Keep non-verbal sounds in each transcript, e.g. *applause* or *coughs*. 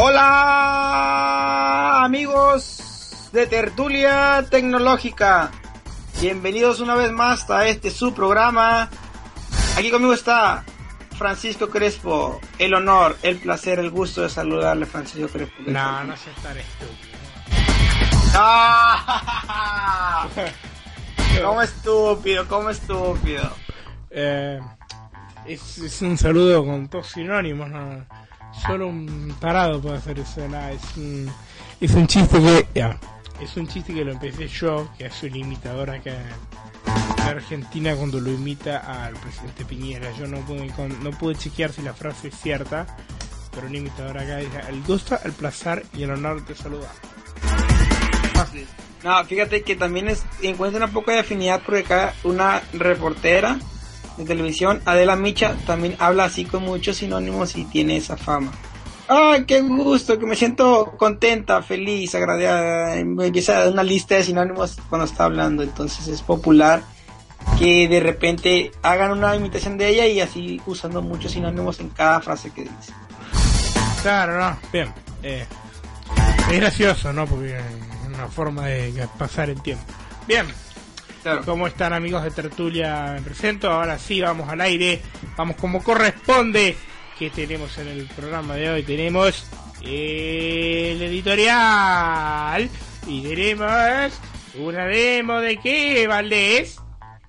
Hola amigos de Tertulia Tecnológica. Bienvenidos una vez más a este su programa. Aquí conmigo está Francisco Crespo. El honor, el placer, el gusto de saludarle, Francisco Crespo. No, no estúpido. *laughs* ¿Cómo estúpido? ¿Cómo estúpido? Eh, es, un saludo con todos sinónimos, ¿no? Solo un parado puede hacer eso. nada, es, un, es un chiste que. ya, es un chiste que lo empecé yo, que es un imitador acá en Argentina cuando lo imita al presidente Piñera. Yo no pude, no pude chequear si la frase es cierta, pero un imitador acá dice: El gusto, el placer y el honor de saludar. No, fíjate que también es, encuentra un poco de afinidad porque acá una reportera de televisión, Adela Micha, también habla así con muchos sinónimos y tiene esa fama. ¡Ay, qué gusto! Que me siento contenta, feliz, agradecida. Me empieza a dar una lista de sinónimos cuando está hablando, entonces es popular que de repente hagan una imitación de ella y así usando muchos sinónimos en cada frase que dice. Claro, no, bien. eh, es gracioso, ¿no? Porque es una forma de pasar el tiempo. Bien, Claro. ¿cómo están amigos de Tertulia? Me presento, ahora sí, vamos al aire, vamos como corresponde. que tenemos en el programa de hoy? Tenemos el editorial y tenemos una demo de qué, Valdés.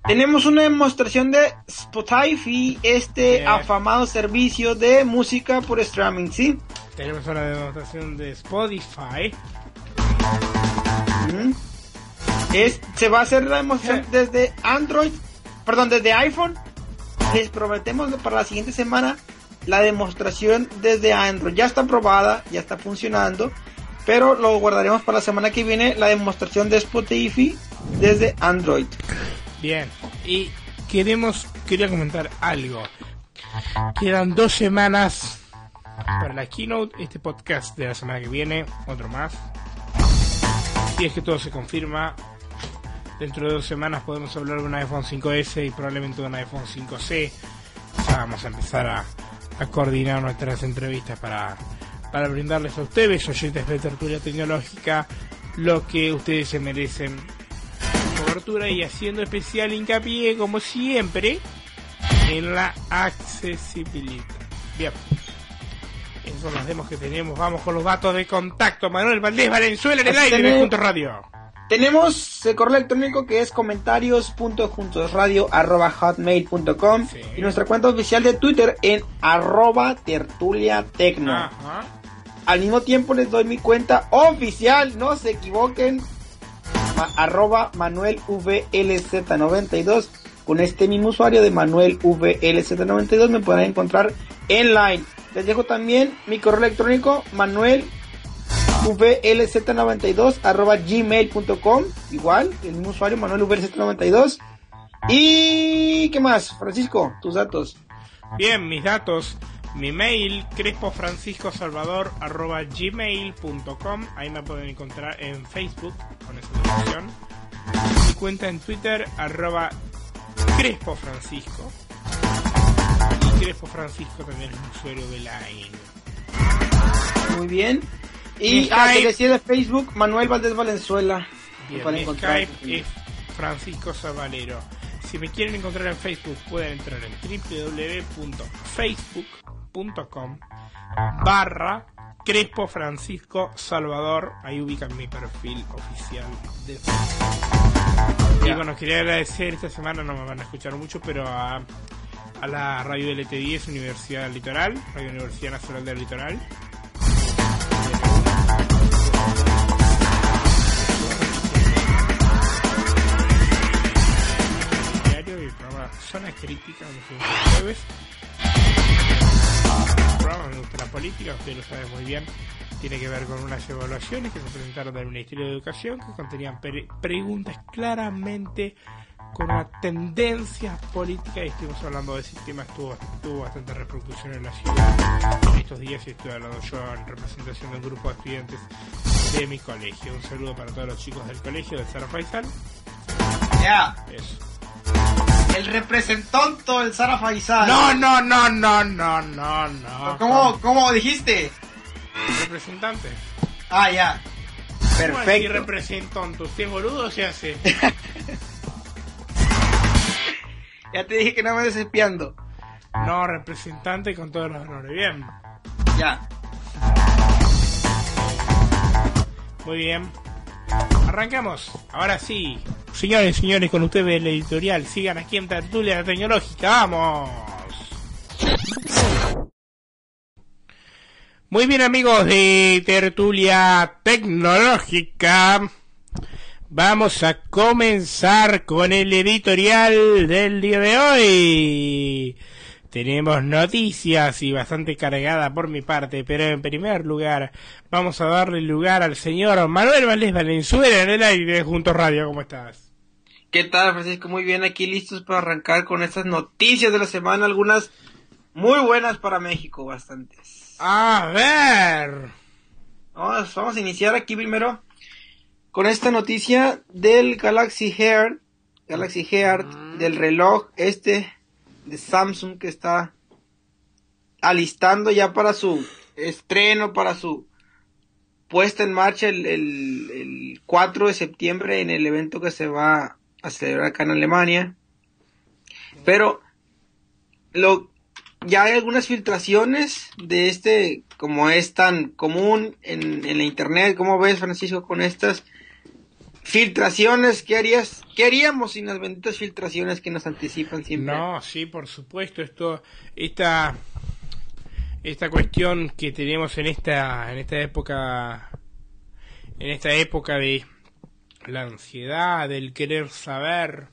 Tenemos una demostración de Spotify, este afamado servicio de música por streaming, ¿sí? Tenemos una demostración de Spotify. Es, se va a hacer la demostración desde Android, perdón, desde iPhone. Les prometemos para la siguiente semana la demostración desde Android. Ya está aprobada, ya está funcionando, pero lo guardaremos para la semana que viene la demostración de Spotify desde Android. Bien, y queremos, quería comentar algo. Quedan dos semanas para la keynote, este podcast de la semana que viene, otro más. Si es que todo se confirma, dentro de dos semanas podemos hablar de un iPhone 5S y probablemente de un iPhone 5C. Ya vamos a empezar a, coordinar nuestras entrevistas para, para brindarles a ustedes, oyentes de tertulia tecnológica, lo que ustedes se merecen cobertura y haciendo especial hincapié, como siempre, en la accesibilidad. Bien. Esos son los demos que tenemos. Vamos con los datos de contacto. Manuel Valdés Valenzuela en el aire de Juntos Radio. Tenemos el correo electrónico que es comentarios.juntosradio.hotmail.com Sí. y nuestra cuenta oficial de Twitter en arroba tertulia tecno. Ajá. Al mismo tiempo les doy mi cuenta oficial, no se equivoquen, ma- arroba manuelvlz92. Con este mismo usuario de manuelvlz92 me podrán encontrar en line. Les dejo también mi correo electrónico manuelvlz92 arroba gmail.com. Igual, el mismo usuario manuelvlz92. Y qué más, Francisco, tus datos. Bien, mis datos. Mi mail, crespofranciscosalvador.gmail.com Ahí me pueden encontrar en Facebook con esa dirección. Mi cuenta en Twitter, arroba crespofrancisco. Y Crespo Francisco también es un usuario de Line. Muy bien. Mi Y ah, Skype. que decía de Facebook, Manuel Valdés Valenzuela. Bien, mi encontrar. Skype es Francisco Zabalero. Si me quieren encontrar en Facebook, pueden entrar en www.facebook.com barra Crespo Francisco Salvador. Ahí ubican mi perfil oficial de Facebook. Y bueno, quería agradecer esta semana, no me van a escuchar mucho, pero a, a la radio LT10 Universidad Litoral, Radio Universidad Nacional del Litoral. y el programa Zona Crítica, los jueves. El programa me gusta la política, ustedes lo saben muy bien. Tiene que ver con unas evaluaciones que se presentaron del Ministerio de Educación que contenían pre- preguntas claramente con una tendencia política y estuvimos hablando de ese tema, estuvo, tuvo bastante repercusión en la ciudad estos días y estoy hablando yo en representación de un grupo de estudiantes de mi colegio. Un saludo para todos los chicos del colegio de Sara Faisal. Ya. El representante del Sara Faisal. No, no, no, no, no, no, no. ¿Cómo, cómo dijiste? Representante. Ah, ya. Perfecto. Y representante, ¿usted es boludo o se hace? *laughs* ya te dije que no me espiando. No, representante con todos los honores. Bien. Ya. Muy bien. Arrancamos. Ahora sí. Señores y señores, con ustedes el editorial. Sigan aquí en Tertulia Tecnológica. ¡Vamos! Muy bien amigos de Tertulia Tecnológica. Vamos a comenzar con el editorial del día de hoy. Tenemos noticias y bastante cargada por mi parte, pero en primer lugar vamos a darle lugar al señor Manuel Valdés Valenzuela en el aire junto a Radio. ¿Cómo estás? ¿Qué tal, Francisco? Muy bien, aquí listos para arrancar con estas noticias de la semana, algunas muy buenas para México, bastantes. A ver. Vamos, vamos a iniciar aquí primero con esta noticia del Galaxy Heart, Galaxy Heart, mm. del reloj este de Samsung que está alistando ya para su estreno, para su puesta en marcha el, el, 4 de septiembre en el evento que se va a celebrar acá en Alemania. Pero lo, ya hay algunas filtraciones de este, como es tan común en, en la internet. ¿Cómo ves, Francisco, con estas filtraciones, ¿qué harías? ¿Qué haríamos sin las benditas filtraciones que nos anticipan siempre? No, sí, por supuesto, esto, esta, esta cuestión que tenemos en esta, en esta época, en esta época de la ansiedad, del querer saber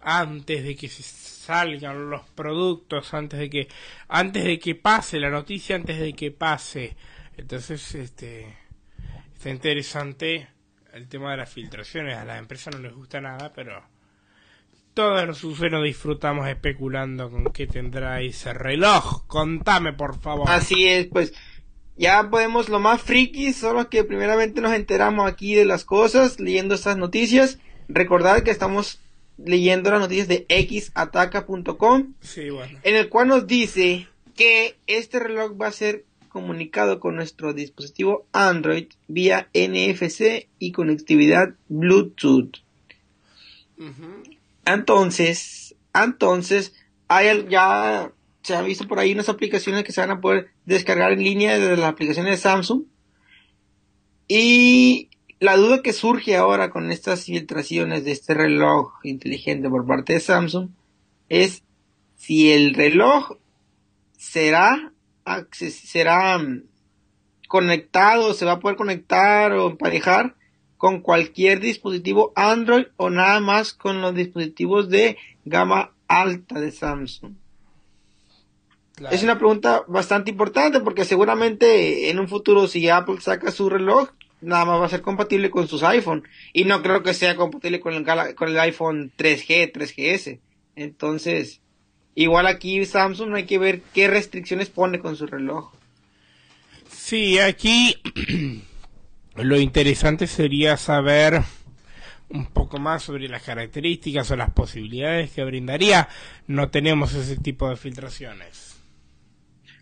antes de que se salgan los productos, antes de que, antes de que pase la noticia, antes de que pase. Entonces, este, está interesante el tema de las filtraciones. A las empresas no les gusta nada, pero todos los usuarios disfrutamos especulando con qué tendrá ese reloj. Contame, por favor. Así es, pues ya podemos lo más friki, solo que primeramente nos enteramos aquí de las cosas, leyendo estas noticias. Recordad que estamos leyendo las noticias de xataca.com, sí, bueno. en el cual nos dice que este reloj va a ser comunicado con nuestro dispositivo Android vía NFC y conectividad Bluetooth. Entonces, entonces, hay ya se ha visto por ahí unas aplicaciones que se van a poder descargar en línea desde las aplicaciones de Samsung. Y la duda que surge ahora con estas filtraciones de este reloj inteligente por parte de Samsung es si el reloj será será mm, conectado, se va a poder conectar o emparejar con cualquier dispositivo Android o nada más con los dispositivos de gama alta de Samsung. Es una pregunta bastante importante porque seguramente en un futuro si Apple saca su reloj, nada más va a ser compatible con sus iPhone y no creo que sea compatible con el, con el iPhone 3G, 3GS. Entonces, Igual aquí Samsung hay que ver qué restricciones pone con su reloj. Sí, aquí *clears throat* lo interesante sería saber un poco más sobre las características o las posibilidades que brindaría. No tenemos ese tipo de filtraciones.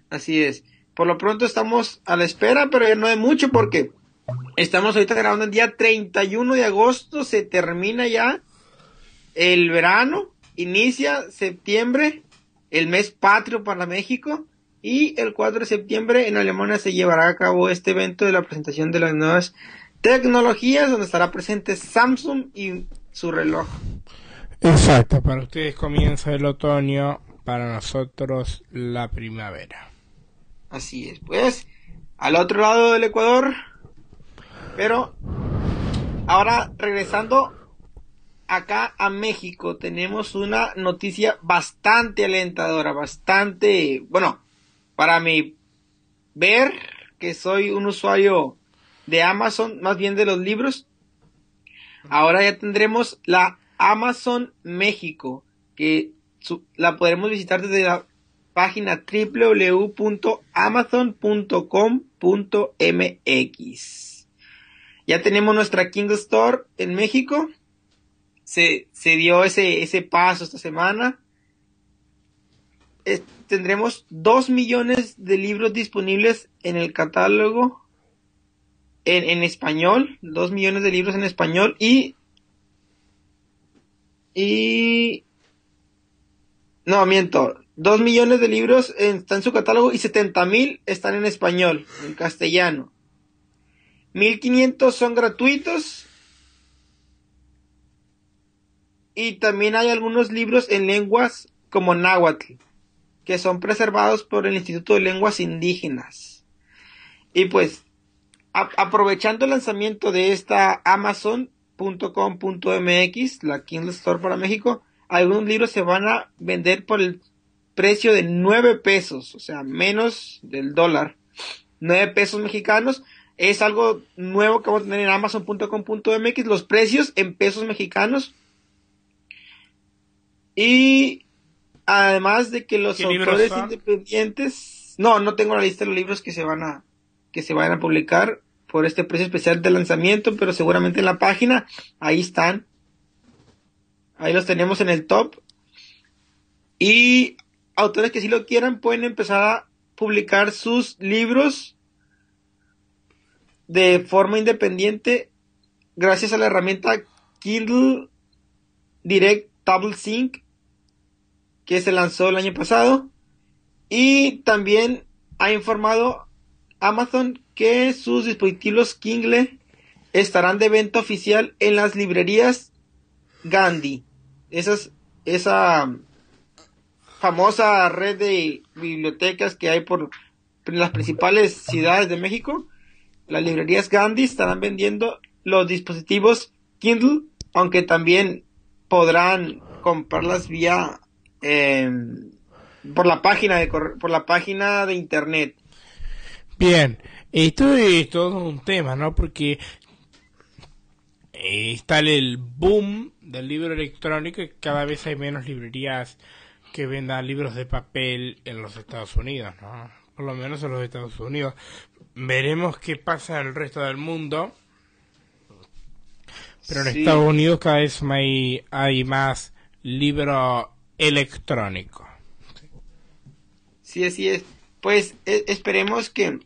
Así es. Por lo pronto estamos a la espera, pero ya no hay mucho porque estamos ahorita grabando el día 31 de agosto, se termina ya el verano inicia septiembre, el mes patrio para México, y el 4 de septiembre en Alemania se llevará a cabo este evento de la presentación de las nuevas tecnologías, donde estará presente Samsung y su reloj. Exacto, para ustedes comienza el otoño, para nosotros la primavera. Así es, pues, al otro lado del Ecuador, pero ahora regresando acá a México tenemos una noticia bastante alentadora, bastante, bueno, para mí ver que soy un usuario de Amazon, más bien de los libros. Ahora ya tendremos la Amazon México, que la podremos visitar desde la página www.amazon.com.mx. Ya tenemos nuestra King Store en México. Se, se dio ese, ese paso esta semana. tendremos 2 millones de libros disponibles en el catálogo en, en español. 2 millones de libros en español y y... No, miento. Dos millones de libros están en su catálogo y 70 mil están en español, en castellano. 1500 son gratuitos. Y también hay algunos libros en lenguas como náhuatl, que son preservados por el Instituto de Lenguas Indígenas. Y pues, aprovechando el lanzamiento de esta Amazon, .com.mx, la Kindle Store para México, algunos libros se van a vender por el precio de 9 pesos, o sea, menos del dólar. 9 pesos mexicanos. Es algo nuevo que vamos a tener en amazon.com.mx, los precios en pesos mexicanos. Y además de que los autores independientes, no, no tengo la lista de los libros que se van a que se van a publicar por este precio especial de lanzamiento, pero seguramente en la página, ahí están. Ahí los tenemos en el top. Y autores que si lo quieran pueden empezar a publicar sus libros de forma independiente gracias a la herramienta Kindle Direct Double Sync que se lanzó el año pasado y también ha informado Amazon que sus dispositivos Kindle estarán de venta oficial en las librerías Gandhi. Esa famosa red de bibliotecas que hay por las principales ciudades de México. Las librerías Gandhi estarán vendiendo los dispositivos Kindle, aunque también podrán comprarlas vía em, por la página de por la página de internet. Bien, esto es todo un tema, ¿no? Porque está el boom del libro electrónico y cada vez hay menos librerías que vendan libros de papel en los Estados Unidos, ¿no? Por lo menos en los Estados Unidos. Veremos qué pasa en el resto del mundo. Pero en Estados Unidos cada vez hay, hay más libro electrónico. Sí, así es. Pues e, esperemos que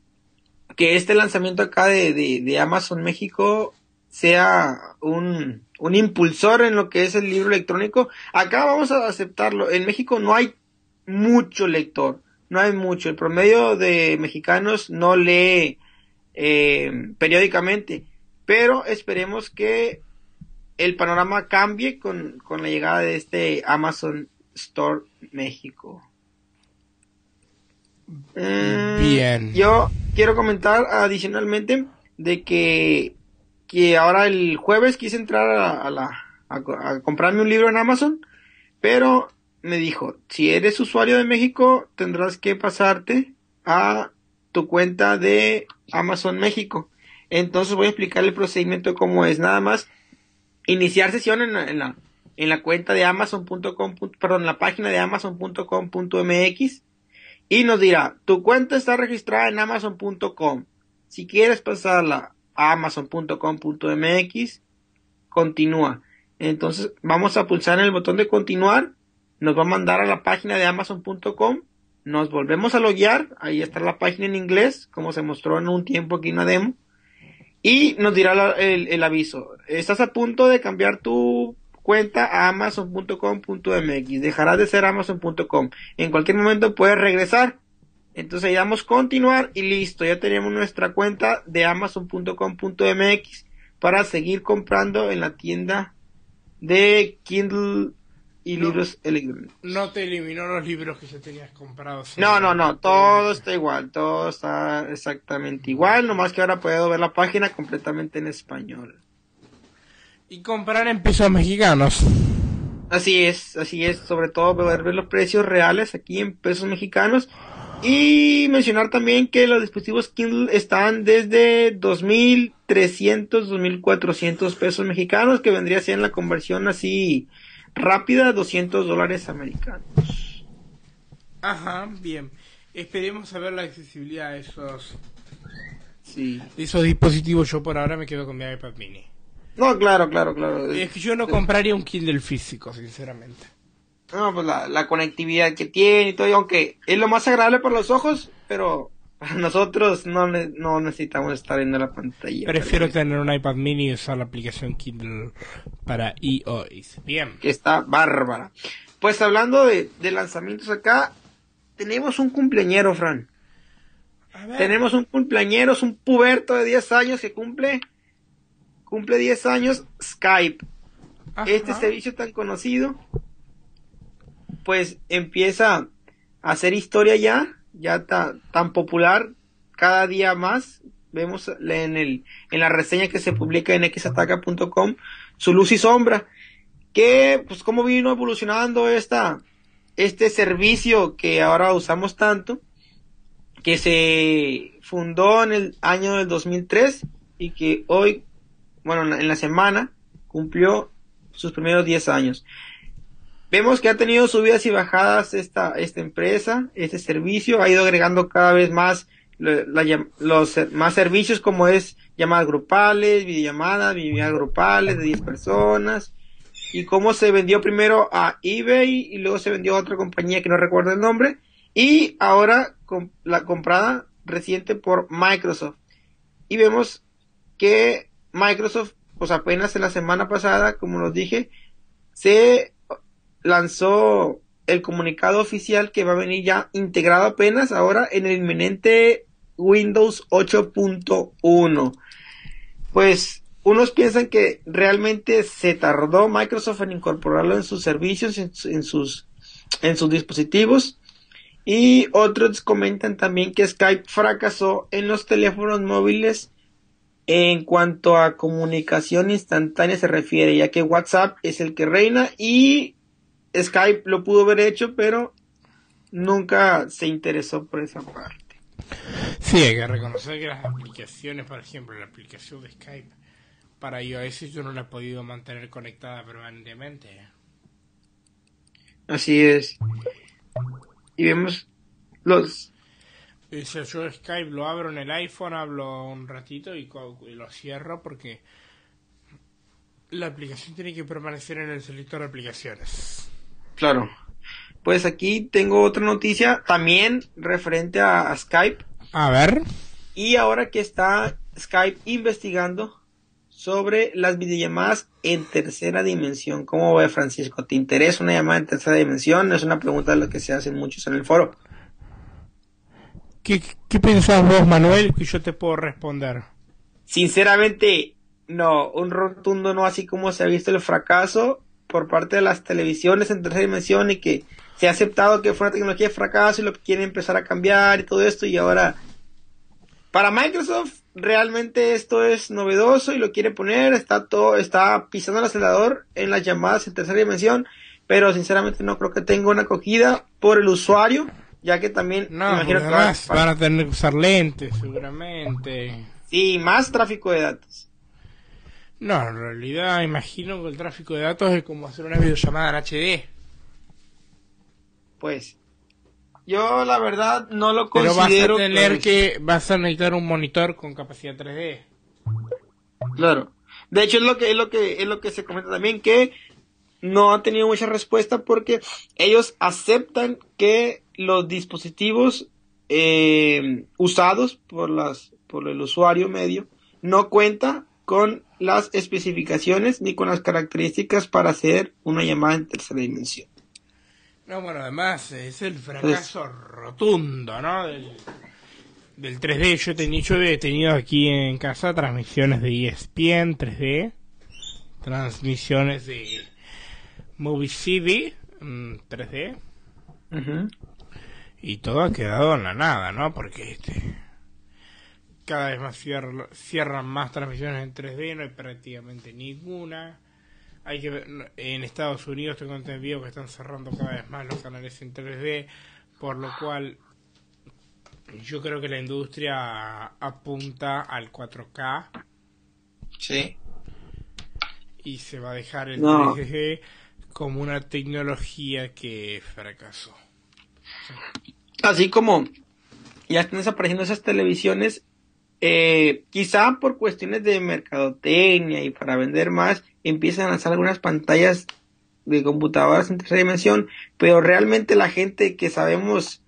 que este lanzamiento acá de, de, Amazon México sea un, un, impulsor en lo que es el libro electrónico. Acá vamos a aceptarlo. En México no hay mucho lector, no hay mucho. El promedio de mexicanos no lee eh, periódicamente, pero esperemos que el panorama cambie con, con la llegada de este Amazon Store México. Bien. Mm, yo quiero comentar adicionalmente de que, que ahora el jueves quise entrar a, la, a, comprarme un libro en Amazon, pero me dijo, si eres usuario de México, tendrás que pasarte a tu cuenta de Amazon México. Entonces voy a explicar el procedimiento de cómo es. Nada más iniciar sesión en la, en la, en la cuenta de amazon.com, perdón, la página de amazon.com.mx y nos dirá, tu cuenta está registrada en amazon.com. Si quieres pasarla a amazon.com.mx, continúa. Entonces vamos a pulsar en el botón de continuar, nos va a mandar a la página de amazon.com, nos volvemos a loguear, ahí está la página en inglés, como se mostró en un tiempo aquí en una demo, y nos dirá el, el aviso, estás a punto de cambiar tu cuenta a amazon.com.mx. Dejará de ser amazon.com. En cualquier momento puedes regresar. Entonces le damos continuar y listo. Ya tenemos nuestra cuenta de amazon.com.mx para seguir comprando en la tienda de Kindle y libros electrónicos. No te eliminó los libros que ya tenías comprados. No, no, no, todo está igual, todo está exactamente igual, nomás que ahora puedo ver la página completamente en español. Y comprar en pesos mexicanos. Así es, así es, sobre todo ver, ver los precios reales aquí en pesos mexicanos. Y mencionar también que los dispositivos Kindle están desde 2.300, 2.400 pesos mexicanos, que vendría a ser la conversión así rápida, 200 dólares americanos. Ajá, bien. Esperemos saber la accesibilidad de esos, Sí. de esos dispositivos. Yo por ahora me quedo con mi iPad mini. No, claro, claro, claro. Es que yo no compraría un Kindle físico, sinceramente. No, pues la, la conectividad que tiene y todo, y aunque es lo más agradable para los ojos, pero nosotros no, no necesitamos estar viendo la pantalla. Prefiero tener un iPad mini y usar la aplicación Kindle para iOS. Bien. Que está bárbara. Pues hablando de, de lanzamientos acá, tenemos un cumpleañero, Fran. A ver. Tenemos un cumpleañero, es un puberto de 10 años que cumple, cumple 10 años Skype. Ajá. Este servicio tan conocido, pues empieza a hacer historia ya, ya ta- tan popular cada día más. Vemos en, el, en la reseña que se publica en xataca.com su luz y sombra. Que, pues, cómo vino evolucionando esta, este servicio que ahora usamos tanto, que se fundó en el año del 2003 y que hoy, bueno, en la- semana, cumplió sus primeros 10 años. Vemos que ha tenido subidas y bajadas esta, esta empresa, este servicio, ha ido agregando cada vez más los ser- más servicios como es llamadas grupales, videollamadas, videollamadas grupales de 10 personas, y cómo se vendió primero a eBay y luego se vendió a otra compañía que no recuerdo el nombre, y ahora com- la comprada reciente por Microsoft. Y vemos que Microsoft, pues apenas en la semana pasada, como los dije, se lanzó el comunicado oficial que va a venir ya integrado apenas ahora en el inminente Windows 8.1. Pues unos piensan que realmente se tardó Microsoft en incorporarlo en sus servicios, en, en sus, en sus dispositivos. Y otros comentan también que Skype fracasó en los teléfonos móviles en cuanto a comunicación instantánea se refiere, ya que WhatsApp es el que reina y Skype lo pudo haber hecho, pero nunca se interesó por esa parte. Sí, hay que reconocer que las aplicaciones, por ejemplo, la aplicación de Skype para iOS yo no la he podido mantener conectada permanentemente. Así es. Y vemos los... Sea, yo Skype lo abro en el iPhone, hablo un ratito y, y lo cierro porque la aplicación tiene que permanecer en el selector de aplicaciones. Claro. Pues aquí tengo otra noticia también referente a, a Skype. A ver. Y ahora que está Skype investigando sobre las videollamadas en tercera dimensión. ¿Cómo ve Francisco? ¿Te interesa una llamada en tercera dimensión? Es una pregunta de la que se hacen muchos en el foro. ¿Qué, qué pensás vos, Manuel, que yo te puedo responder? Sinceramente, no, un rotundo no, así como se ha visto el fracaso por parte de las televisiones en tercera dimensión y que se ha aceptado que fue una tecnología de fracaso y lo quieren empezar a cambiar y todo esto y ahora para Microsoft realmente esto es novedoso y lo quiere poner, está todo, está pisando el acelerador en las llamadas en tercera dimensión, pero sinceramente no creo que tenga una acogida por el usuario, ya que también No, imagino que además van a tener que usar lentes, seguramente. sí, más tráfico de datos. No, en realidad imagino que el tráfico de datos es como hacer una videollamada en HD. Pues yo la verdad no lo Pero vas a considero tener que, vas a necesitar un monitor con capacidad 3D. claro. De hecho es lo que es lo que es lo que se comenta también que no ha tenido mucha respuesta porque ellos aceptan que los dispositivos eh, usados por las por el usuario medio no cuenta con las especificaciones ni con las características para hacer una llamada en tercera dimensión. No, bueno, además es el fracaso rotundo, ¿no? Del, del 3D. Yo, yo he tenido aquí en casa transmisiones de E ESPN 3D, transmisiones de Movie CD mm, 3D, Ujú. y todo ha quedado en la nada, ¿no? Porque este, cada vez más cierra- cierran más transmisiones en 3D, no hay prácticamente ninguna. Hay que ver- en Estados Unidos tengo entendido que están cerrando cada vez más los canales en 3D, por lo cual Yo creo que la industria apunta al 4K. Sí. Y se va a dejar el No. 3D como una tecnología que fracasó. Así como ya están desapareciendo esas televisiones, eh, quizá por cuestiones de mercadotecnia y para vender más, empiezan a lanzar algunas pantallas de computadoras en tercera dimensión, pero realmente la gente que sabemos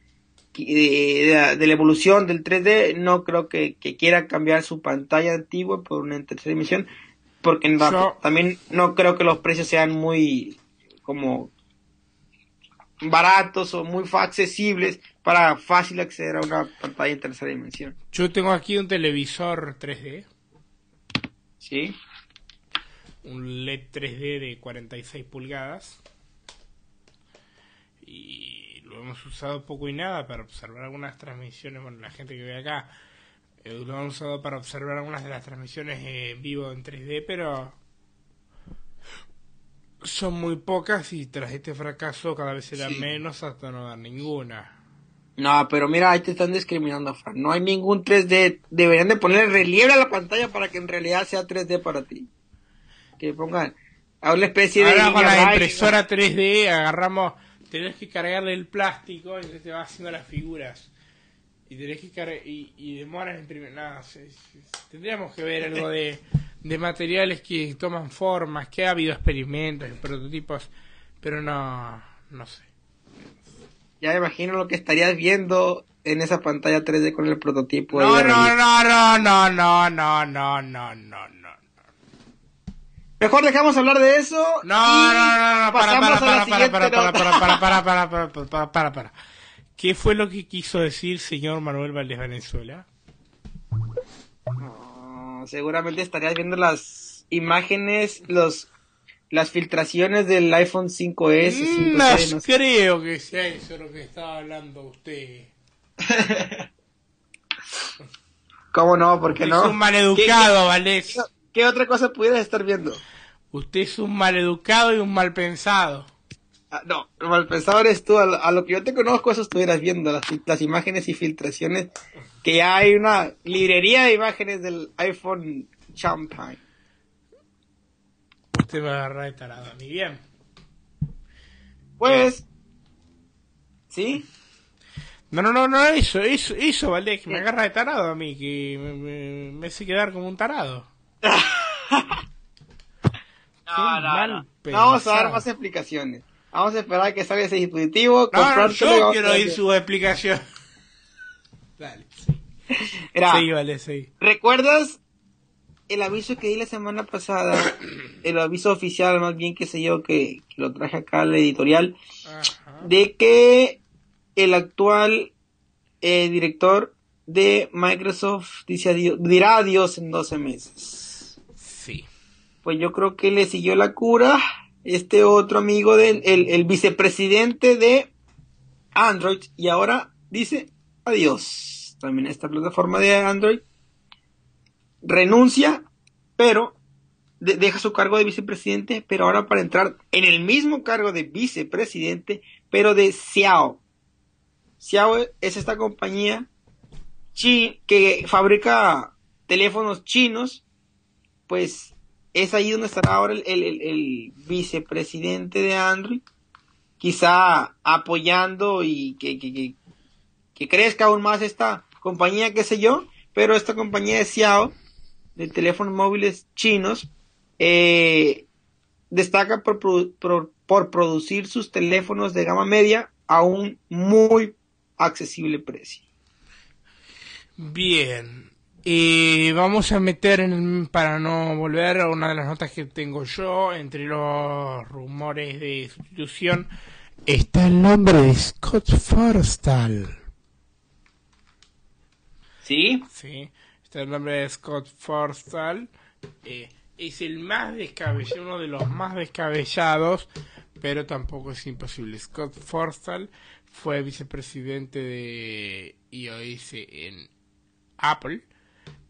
que- de, de la- de la evolución del 3D no creo que, que quiera cambiar su pantalla antigua por una en tercera dimensión, porque na- Yo- también no creo que los precios sean muy como baratos o muy accesibles para fácil acceder a una pantalla en tercera dimensión. Yo tengo aquí un televisor 3D, ¿Sí? un LED 3D de 46 pulgadas. Y lo hemos usado poco y nada para observar algunas transmisiones, bueno, la gente que ve acá, eh, lo hemos usado para observar algunas de las transmisiones en vivo en 3D, pero son muy pocas y tras este fracaso cada vez serán Sí. menos hasta no dar ninguna. No, pero mira, ahí te están discriminando, Fran. No hay ningún 3D. Deberían de poner relieve a la pantalla para que en realidad sea 3D para ti. Que pongan a una especie de... Ahora con línea la impresora 3D agarramos, tenés que cargarle el plástico y se te va haciendo las figuras. Y tenés que cargar, y, y demoran en imprimir. Nada, se- se- tendríamos que ver algo de, de materiales que toman formas, que ha habido experimentos y prototipos, pero no, no sé. Ya me imagino lo que estarías viendo en esa pantalla 3D con el prototipo. No, no, no, no, no, no, no, no, no, no, no. Mejor dejamos hablar de eso. No, no, no, no, para, para, para, para, para, para, para, para, para, para, para, para. ¿Qué fue lo que quiso decir señor Manuel Valdés Valenzuela? Ah, seguramente estarías viendo las imágenes, los las filtraciones del iPhone 5S, 5C, Mm, no no sé. creo que sea eso lo que estaba hablando usted. *laughs* ¿Cómo no? ¿Por qué Usted no? es un maleducado. ¿Qué, qué otra cosa pudieras estar viendo? Usted es un maleducado y un mal pensado. Ah, no, mal pensado eres tú. A lo, a lo que yo te conozco, eso estuvieras viendo, las, las imágenes y filtraciones. Que ya hay una librería de imágenes del iPhone Champagne. Usted me agarra de tarado a mí. Bien. Pues, ¿sí? No, no, no, no, eso, eso, eso, Valdés, que me agarra de tarado a mí, que me, me, me hace quedar como un tarado. *laughs* No vamos a dar más explicaciones. Vamos a esperar a que salga ese dispositivo. No, no, yo quiero oír su explicación. *laughs* Dale, sí. Mira, Sí, vale, sí. ¿recuerdas el aviso que di la semana pasada? *coughs* el aviso oficial, más bien, que sé yo, que, que lo traje acá al editorial. Ajá. de que el actual eh, director de Microsoft dice adiós- dirá adiós en 12 meses. Sí. Pues yo creo que le siguió la cura este otro amigo del el, el vicepresidente de Android y ahora dice adiós. También a esta plataforma de Android renuncia, pero de- deja su cargo de vicepresidente, pero ahora para entrar en el mismo cargo de vicepresidente, pero de Xiao. Xiao es esta compañía chi- que fabrica teléfonos chinos, pues es ahí donde estará ahora el, el- el- vicepresidente de Android, quizá apoyando y que, que- que- que crezca aún más esta compañía, qué sé yo, pero esta compañía de Xiao, de teléfonos móviles chinos, eh, destaca por, produ- por- por producir sus teléfonos de gama media a un muy accesible precio. Bien. Y vamos a meter, en, para no volver a una de las notas que tengo yo, entre los rumores de sustitución, está el nombre de Scott Forstall. ¿Sí? Sí, está el nombre de Scott Forstall. Eh, es el más descabellado, uno de los más descabellados, pero tampoco es imposible. Scott Forstall fue vicepresidente de iOS en Apple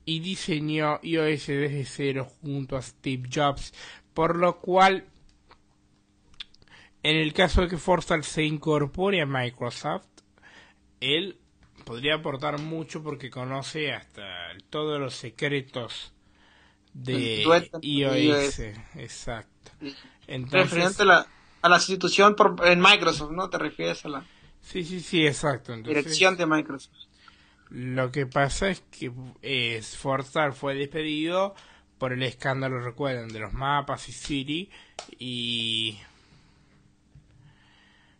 y diseñó iOS desde cero junto a Steve Jobs, por lo cual en el caso de que Forstall se incorpore a Microsoft, él podría aportar mucho porque conoce hasta todos los secretos de iOS. Exacto. Entonces, Referente a la, a la institución por, en Microsoft, ¿no? Te refieres a la sí, sí, sí, exacto. dirección de Microsoft. Lo que pasa es que eh, Forza fue despedido por el escándalo, recuerden, de los mapas y Siri y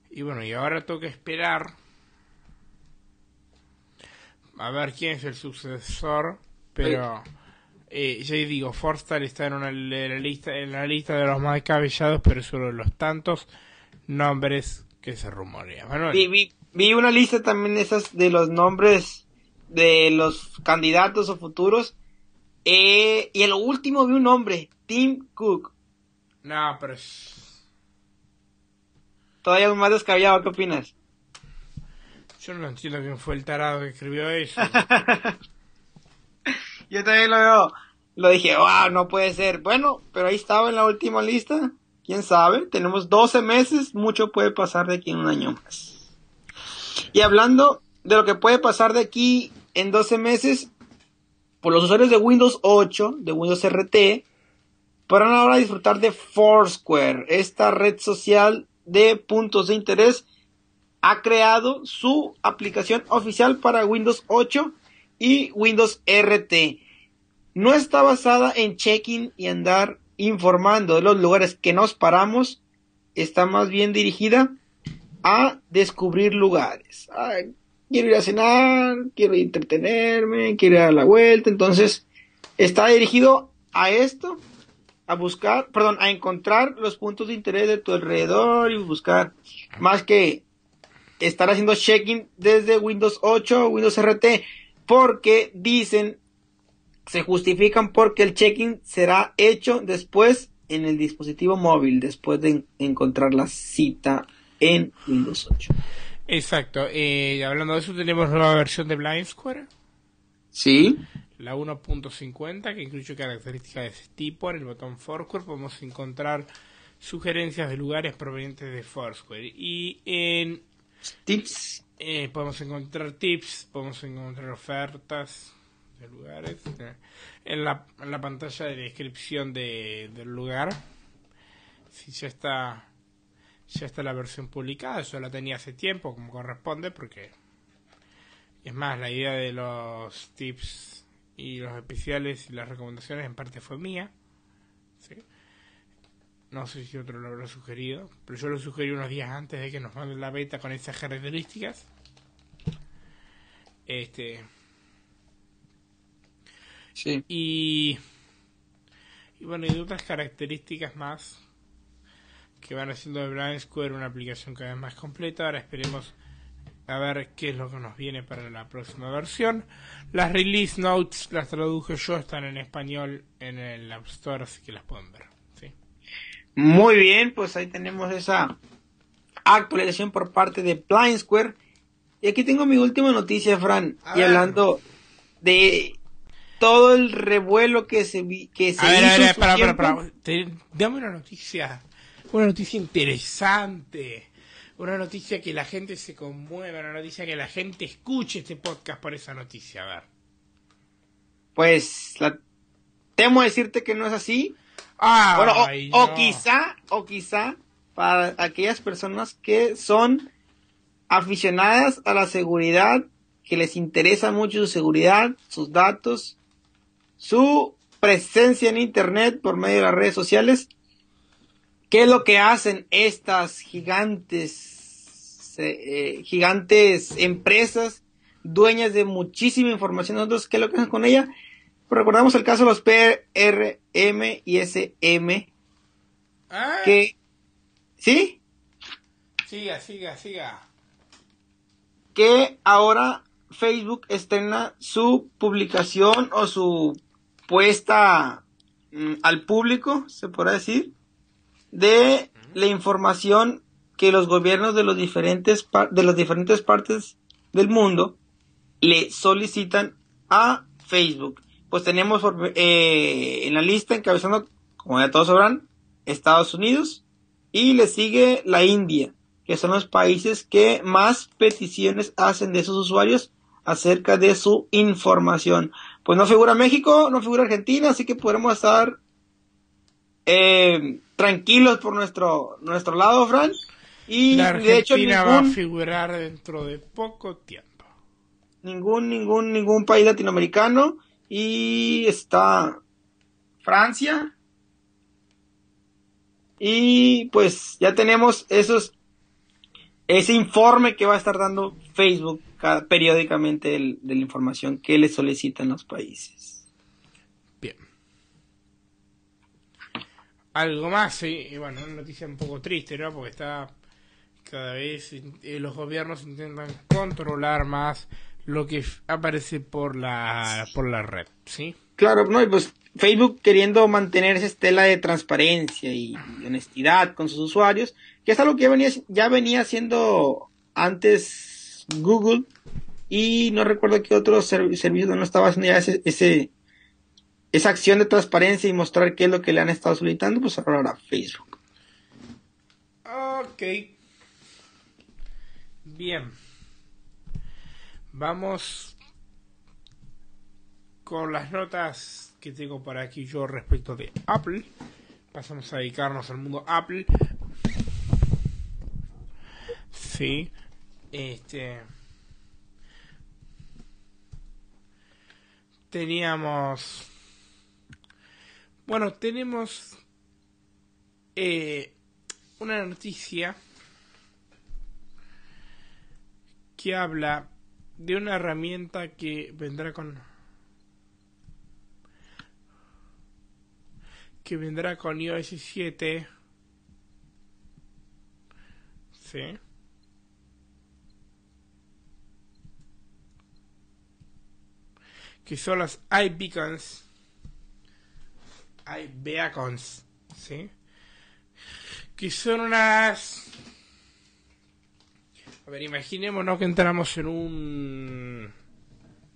y bueno, y ahora toca esperar a ver quién es el sucesor, pero eh, ya digo, Forstar está en, una, la lista, en la lista de los más descabellados, pero es uno de los tantos nombres que se rumorean. Vi, vi, una lista también esas de los nombres de los candidatos o futuros. Eh, y el último vi un nombre, Tim Cook. No, pero Todavía más descabellado, ¿qué opinas? Yo no entiendo quién fue el tarado que escribió eso. *laughs* Yo también lo veo, lo dije, wow, no puede ser. Bueno, pero ahí estaba en la última lista. ¿Quién sabe? Tenemos 12 meses, mucho puede pasar de aquí en un año más. Y hablando de lo que puede pasar de aquí en 12 meses, por los usuarios de Windows 8, de Windows RT, podrán ahora disfrutar de Foursquare, esta red social de puntos de interés ha creado su aplicación oficial para Windows 8 y Windows RT. No está basada en checking y andar informando de los lugares que nos paramos. Está más bien dirigida a descubrir lugares. quiero ir a cenar, quiero entretenerme, quiero ir a la vuelta. Entonces, está dirigido a esto, a buscar, perdón, a encontrar los puntos de interés de tu alrededor y buscar más que estar haciendo checking desde Windows 8 o Windows RT porque dicen se justifican porque el checking será hecho después en el dispositivo móvil después de encontrar la cita en Windows 8. Exacto. Eh, hablando de eso, tenemos nueva versión de Blind Square. Sí. La 1.50 que incluye características de este tipo. En el botón Foursquare podemos encontrar sugerencias de lugares provenientes de Foursquare. Y en tips eh, podemos encontrar tips, podemos encontrar ofertas de lugares. Eh, en la, en la pantalla de descripción de, del lugar, si ya está ya está la versión publicada, yo la tenía hace tiempo como corresponde porque es más, la idea de los tips y los especiales y las recomendaciones en parte fue mía. No sé si otro lo habrá sugerido, pero yo lo sugerí unos días antes de que nos manden la beta con esas características. Este. Sí. Y. Y bueno, y de otras características más que van haciendo de Blind Square una aplicación cada vez más completa. Ahora esperemos a ver qué es lo que nos viene para la próxima versión. Las release notes las traduje yo, están en español en el App Store, así que las pueden ver. Muy bien, pues ahí tenemos esa actualización por parte de Blind Square. Y aquí tengo mi última noticia, Fran. y hablando de todo el revuelo que se que se a ver, a ver, para, para, dame una noticia, una noticia interesante, una noticia que la gente se conmueva, una noticia que la gente escuche este podcast por esa noticia, a ver. Pues la, temo decirte que no es así, bueno, o, quizá, o quizá para aquellas personas que son aficionadas a la seguridad, que les interesa mucho su seguridad, sus datos, su presencia en Internet por medio de las redes sociales. ¿Qué es lo que hacen estas gigantes, eh, gigantes empresas, dueñas de muchísima información? Nosotros, ¿qué es lo que hacen con ella? Recordamos el caso de los PRM y SM. Ah. Que. ¿Sí? Siga, siga, siga. Que ahora Facebook estrena su publicación o su puesta mm, al público, se podrá decir, de la información que los gobiernos de los diferentes de las diferentes partes del mundo le solicitan a Facebook pues tenemos eh, en la lista encabezando, como ya todos sabrán, Estados Unidos y le sigue la India, que son los países que más peticiones hacen de esos usuarios acerca de su información. Pues no figura México, no figura Argentina, así que podremos estar eh, tranquilos por nuestro, nuestro lado, Fran. Y de hecho va a figurar dentro de poco tiempo. Ningún, ningún, ningún país latinoamericano. Y está Francia. Y pues ya tenemos esos ese informe que va a estar dando Facebook periódicamente de la información que le solicitan los países. Bien. Algo más, y bueno, una noticia un poco triste, ¿no? Porque está cada vez eh, los gobiernos intentan controlar más lo que aparece por la por la red, ¿sí? Claro, no, y pues Facebook queriendo mantener esa estela de transparencia y honestidad con sus usuarios, que es algo que ya venía, ya venía haciendo antes Google y no recuerdo qué otro servicio no estaba haciendo ya ese, ese, esa acción de transparencia y mostrar qué es lo que le han estado solicitando, pues ahora Facebook. Ok. Bien. Vamos con las notas que tengo para aquí yo respecto de Apple. Pasamos a dedicarnos al mundo Apple. Sí. Este. Teníamos. Bueno, tenemos. Eh, una noticia que habla de una herramienta que vendrá con que vendrá con iOS 7 sí que son las iBeacons iBeacons sí que son unas a ver, imaginémonos que entramos en un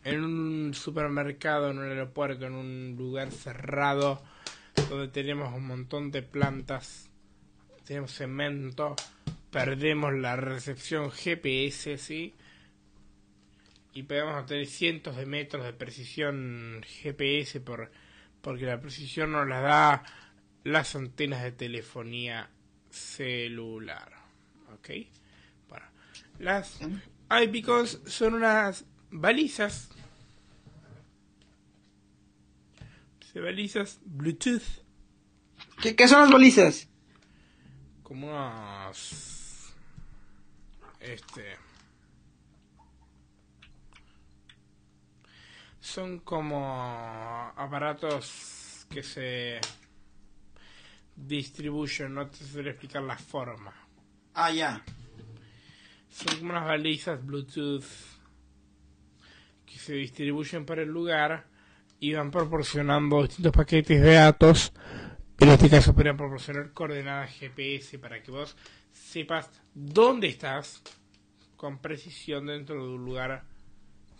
en un supermercado, en un aeropuerto, en un lugar cerrado donde tenemos un montón de plantas, tenemos cemento, perdemos la recepción GPS, ¿sí? Y podemos tener cientos de metros de precisión GPS por, porque la precisión nos la da las antenas de telefonía celular. ¿Ok? Las iBeacons son unas balizas. Balizas Bluetooth. ¿Qué, ¿Qué, son las balizas? Como unas. Este. Son como aparatos que se distribuyen, no te sé explicar la forma. Ah, ya. Son como unas balizas Bluetooth que se distribuyen para el lugar y van proporcionando distintos paquetes de datos. En este caso podrían proporcionar coordenadas GPS para que vos sepas dónde estás con precisión dentro de un lugar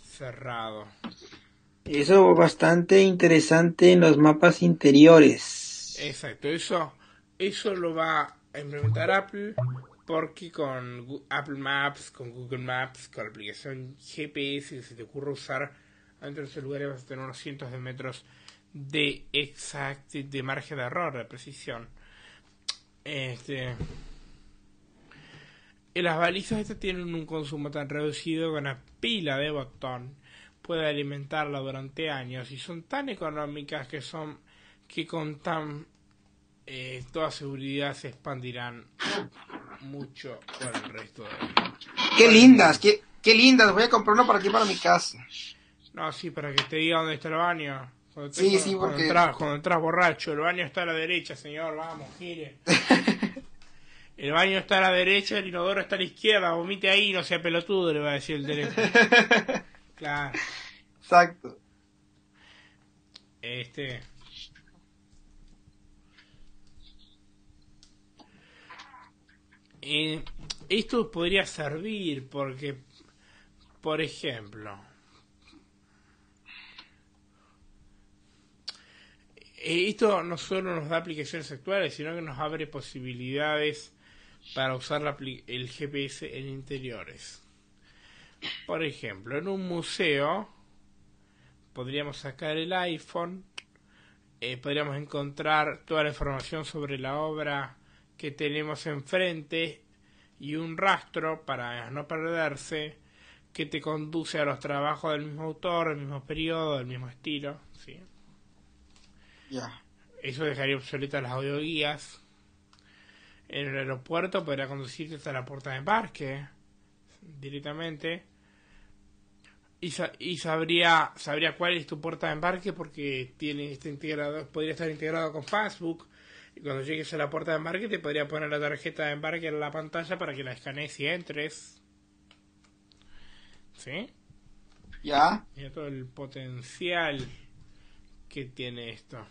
cerrado. Eso bastante interesante en los mapas interiores. Exacto, eso, eso lo va a implementar Apple porque con Apple Maps, con Google Maps, con la aplicación GPS que se te ocurre usar dentro de ese lugar vas a tener unos cientos de metros de exact de margen de error, de precisión. Este y las balizas estas tienen un consumo tan reducido que una pila de botón puede alimentarla durante años y son tan económicas que son que con tan eh, toda seguridad se expandirán mucho por el resto de Qué lindas, qué, qué lindas. Voy a comprar uno para aquí para mi casa. No, sí, para que te diga dónde está el baño. Cuando sí, sí, cuando porque... Entras, cuando entras borracho, el baño está a la derecha, señor, vamos, gire. *laughs* el baño está a la derecha, el inodoro está a la izquierda, vomite ahí, no sea pelotudo, le va a decir el teléfono. *laughs* claro. Exacto. Este... Eh, esto podría servir porque, por ejemplo, eh, esto no solo nos da aplicaciones actuales, sino que nos abre posibilidades para usar el GPS en interiores. Por ejemplo, en un museo podríamos sacar el iPhone, eh, podríamos encontrar toda la información sobre la obra que tenemos enfrente y un rastro para no perderse que te conduce a los trabajos del mismo autor, del mismo periodo, del mismo estilo. ¿sí? Ya. Eso dejaría obsoletas las audioguías. En el aeropuerto podría conducirte hasta la puerta de embarque directamente. Y, sa- y sabría sabría cuál es tu puerta de embarque porque tiene este integrado podría estar integrado con Facebook y cuando llegues a la puerta de embarque te podría poner la tarjeta de embarque en la pantalla para que la escanees y entres ¿sí? Ya. Mira todo el potencial que tiene esto.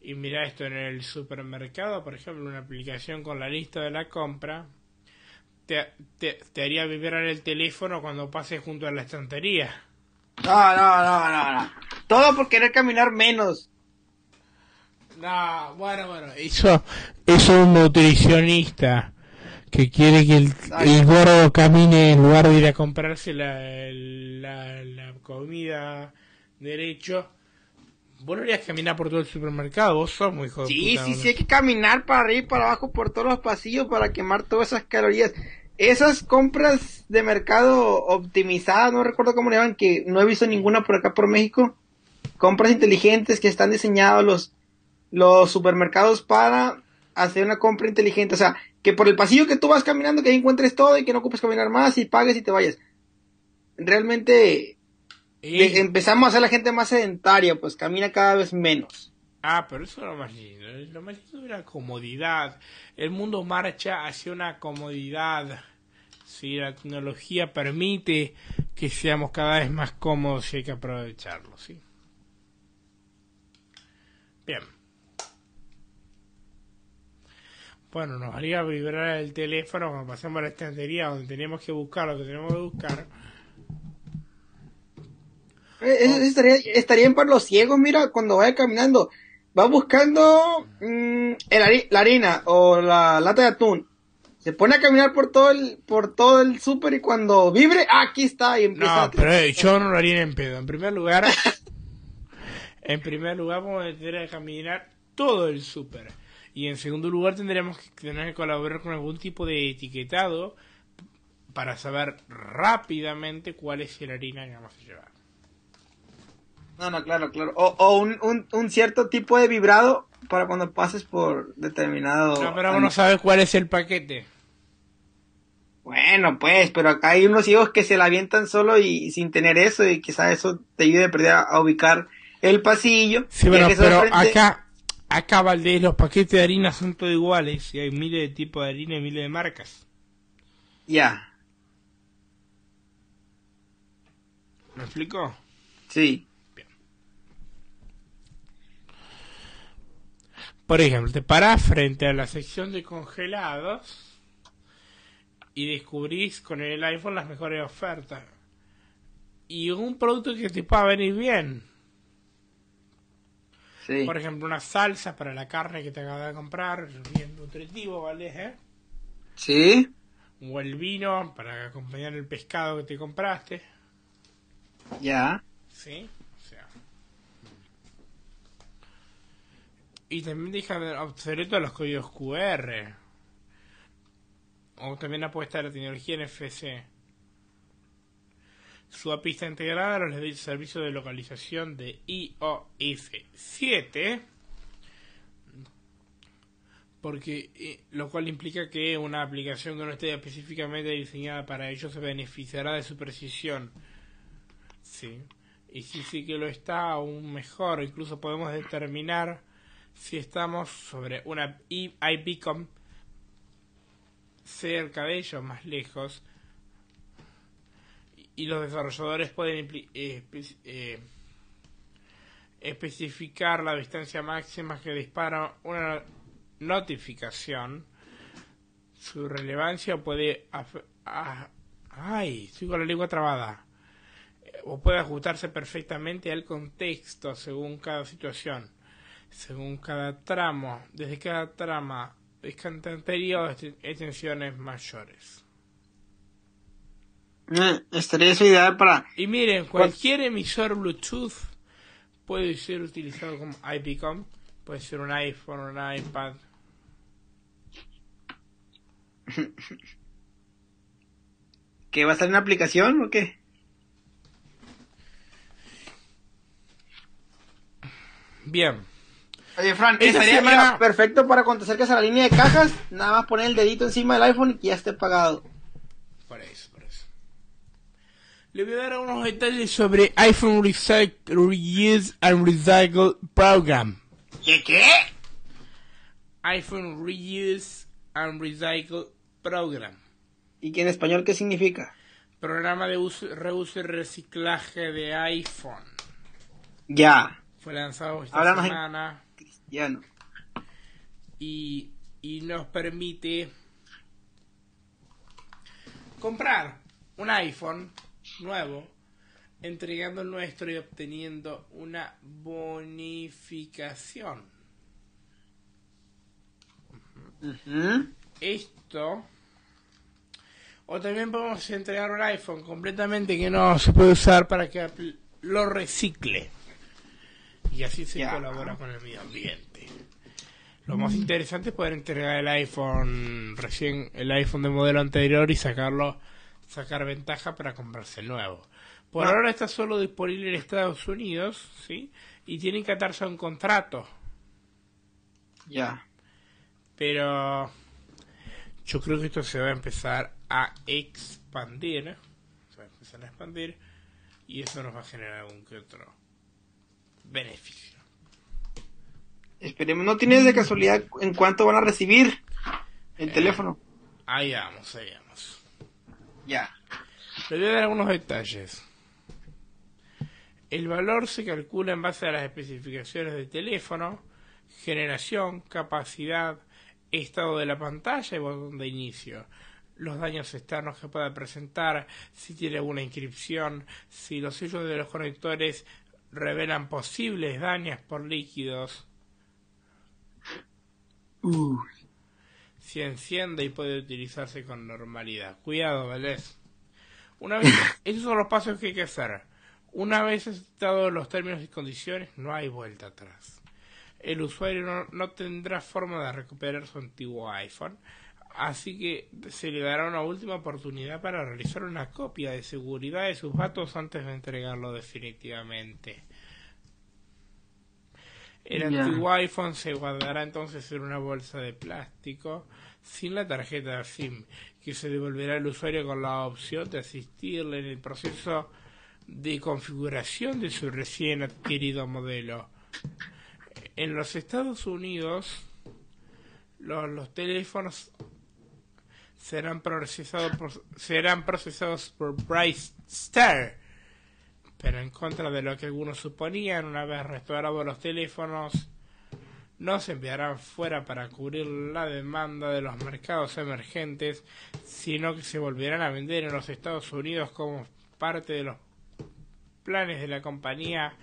Y mira esto en el supermercado, por ejemplo, una aplicación con la lista de la compra, te, te, te haría vibrar el teléfono cuando pases junto a la estantería. No, no, no, no, no. Todo por querer caminar menos. No, bueno, bueno, eso, eso es un nutricionista que quiere que el, el gordo camine en lugar de ir a comprarse la, la, la comida derecho. Vos no a caminar por todo el supermercado, vos sos muy de Sí, puta, sí, ¿no? sí, hay que caminar para arriba y para abajo por todos los pasillos para quemar todas esas calorías. Esas compras de mercado optimizadas, no recuerdo cómo le llaman, que no he visto ninguna por acá por México. Compras inteligentes que están diseñados los, los supermercados para hacer una compra inteligente. O sea, que por el pasillo que tú vas caminando, que ahí encuentres todo y que no ocupes caminar más y pagues y te vayas. Realmente de- empezamos a hacer la gente más sedentaria, pues camina cada vez menos. Ah, pero eso es lo más lindo. Lo más lindo es la comodidad. El mundo marcha hacia una comodidad. Si la tecnología permite que seamos cada vez más cómodos y hay que aprovecharlo, ¿sí? Bien. Bueno, nos haría vibrar el teléfono cuando pasamos a la estantería donde tenemos que buscar lo que tenemos que buscar. Eh, Eso estaría, estaría para los ciegos, mira, cuando vaya caminando, va buscando mm, el la harina o la lata de atún. Se pone a caminar por todo el, por todo el súper y cuando vibre, ¡ah, aquí está y empieza No, a pero eh, yo no lo haría en pedo. En primer lugar, *laughs* en primer lugar vamos a tener que caminar todo el súper. Y en segundo lugar tendríamos que tener que colaborar con algún tipo de etiquetado para saber rápidamente cuál es la harina que vamos a llevar. No, no, claro, claro. O, o un, un, un cierto tipo de vibrado para cuando pases por determinado... No, pero no sabes cuál es el paquete. Bueno, pues, pero acá hay unos ciegos que se la avientan solo y, sin tener eso y quizás eso te ayude a perder a, a ubicar el pasillo. Sí, bueno, pero frente- acá, acá Valdés, los paquetes de harina son todos iguales y hay miles de tipos de harina y miles de marcas. Ya, ¿Me explico? sí. Por ejemplo, te parás frente a la sección de congelados y descubrís con el iPhone las mejores ofertas. Y un producto que te pueda venir bien. Sí. Por ejemplo, una salsa para la carne que te acabas de comprar, bien nutritivo, ¿vale? ¿Eh? Sí. O el vino para acompañar el pescado que te compraste. Ya. ¿Sí? O sea. Y también dejan obsoletos los códigos QR. O también apuesta a la tecnología NFC. Su API está integrada a los servicios de localización de iOS 7. Porque, eh, lo cual implica que una aplicación que no esté específicamente diseñada para ello se beneficiará de su precisión. Sí. Y si sí que lo está, aún mejor. Incluso podemos determinar si estamos sobre una i- iBeacon cerca de ellos, más lejos. Y los desarrolladores pueden eh, espe- especificar la distancia máxima que dispara una notificación. Su relevancia puede... ay, estoy con la lengua trabada o puede ajustarse perfectamente al contexto según cada situación, según cada tramo, desde cada trama, desde de extensiones mayores. Eh, estaría eso ideal para... Y miren, cualquier emisor Bluetooth puede ser utilizado como IPCOM. Puede ser un iPhone, un iPad. *laughs* ¿Que va a estar en una aplicación o qué? Bien. Oye, Fran, Esta estaría semana- perfecto para cuando te acerques a la línea de cajas, nada más poner el dedito encima del iPhone y ya esté pagado. Por eso. Le voy a dar unos detalles sobre iPhone Recycle, Reuse and Recycle Program. ¿Qué qué? iPhone Reuse and Recycle Program. ¿Y que en español qué significa? Programa de uso, reuso y reciclaje de iPhone. Ya, Fue lanzado esta Háblanos en- semana cristiano. y, y nos permite comprar un iPhone nuevo, entregando nuestro y obteniendo una bonificación. Esto o también podemos entregar un iPhone completamente que no se puede usar para que Apple lo recicle. Y así se colabora con el medio ambiente. Lo más interesante es poder entregar el iPhone recién el iPhone de modelo anterior y sacarlo sacar ventaja para comprarse el nuevo por Ah. ahora está solo disponible en Estados Unidos sí y tienen que atarse a un contrato Ya. Pero yo creo que esto se va a empezar a expandir. Se va a empezar a expandir. Y eso nos va a generar algún que otro beneficio. Esperemos, ¿no tienes de casualidad en cuánto van a recibir el Eh. teléfono? Ahí vamos, ahí vamos. Ya. Le voy a dar algunos detalles. El valor se calcula en base a las especificaciones del teléfono, generación, capacidad, estado de la pantalla y botón de inicio. Los daños externos que pueda presentar, si tiene alguna inscripción, si los sellos de los conectores revelan posibles daños por líquidos, Uh, si enciende y puede utilizarse con normalidad. Cuidado, ¿vale? Una vez, *laughs* esos son los pasos que hay que hacer. Una vez aceptados los términos y condiciones, no hay vuelta atrás. El usuario no, no tendrá forma de recuperar su antiguo iPhone, así que se le dará una última oportunidad para realizar una copia de seguridad de sus datos antes de entregarlo definitivamente. El antiguo iPhone se guardará entonces en una bolsa de plástico sin la tarjeta SIM, que se devolverá al usuario con la opción de asistirle en el proceso de configuración de su recién adquirido modelo. En los Estados Unidos, los, los teléfonos serán procesados por, serán procesados por Bryce Star, pero en contra de lo que algunos suponían, una vez restaurados los teléfonos, no se enviarán fuera para cubrir la demanda de los mercados emergentes, sino que se volverán a vender en los Estados Unidos como parte de los planes de la compañía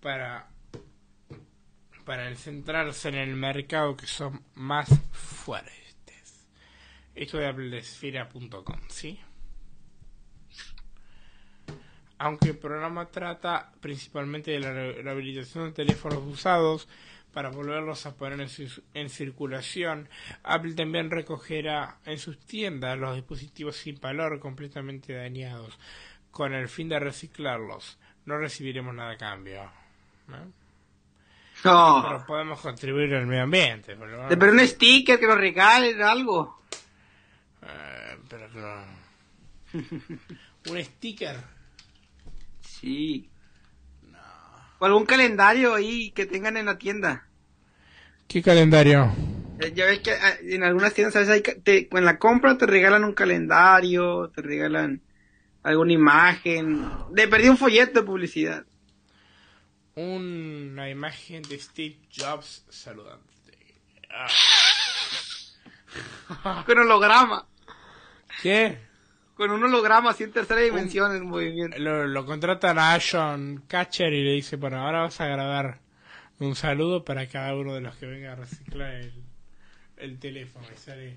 para para centrarse en el mercado que son más fuertes. Esto de applesfera.com, ¿sí? Aunque el programa trata principalmente de la re- rehabilitación de teléfonos usados para volverlos a poner en, cis- en circulación, Apple también recogerá en sus tiendas los dispositivos sin valor completamente dañados, con el fin de reciclarlos. No recibiremos nada a cambio. ¿no? Pero podemos contribuir al medio ambiente. Pero un sticker que nos regalen, algo. eh, pero no. *laughs* Un sticker. Sí. O algún calendario ahí que tengan en la tienda. ¿Qué calendario? Eh, Ya ves que ah, en algunas tiendas, ¿sabes? Hay, te, en la compra te regalan un calendario, te regalan alguna imagen. De perdí un folleto de publicidad. Una imagen de Steve Jobs saludante. Ah. *laughs* Con holograma. ¿Qué? Con un holograma así en tercera dimensión en movimiento. Lo, lo contratan a Ashon Catcher y le dice, bueno, ahora vas a grabar un saludo para cada uno de los que venga a reciclar el, el teléfono. Y sale...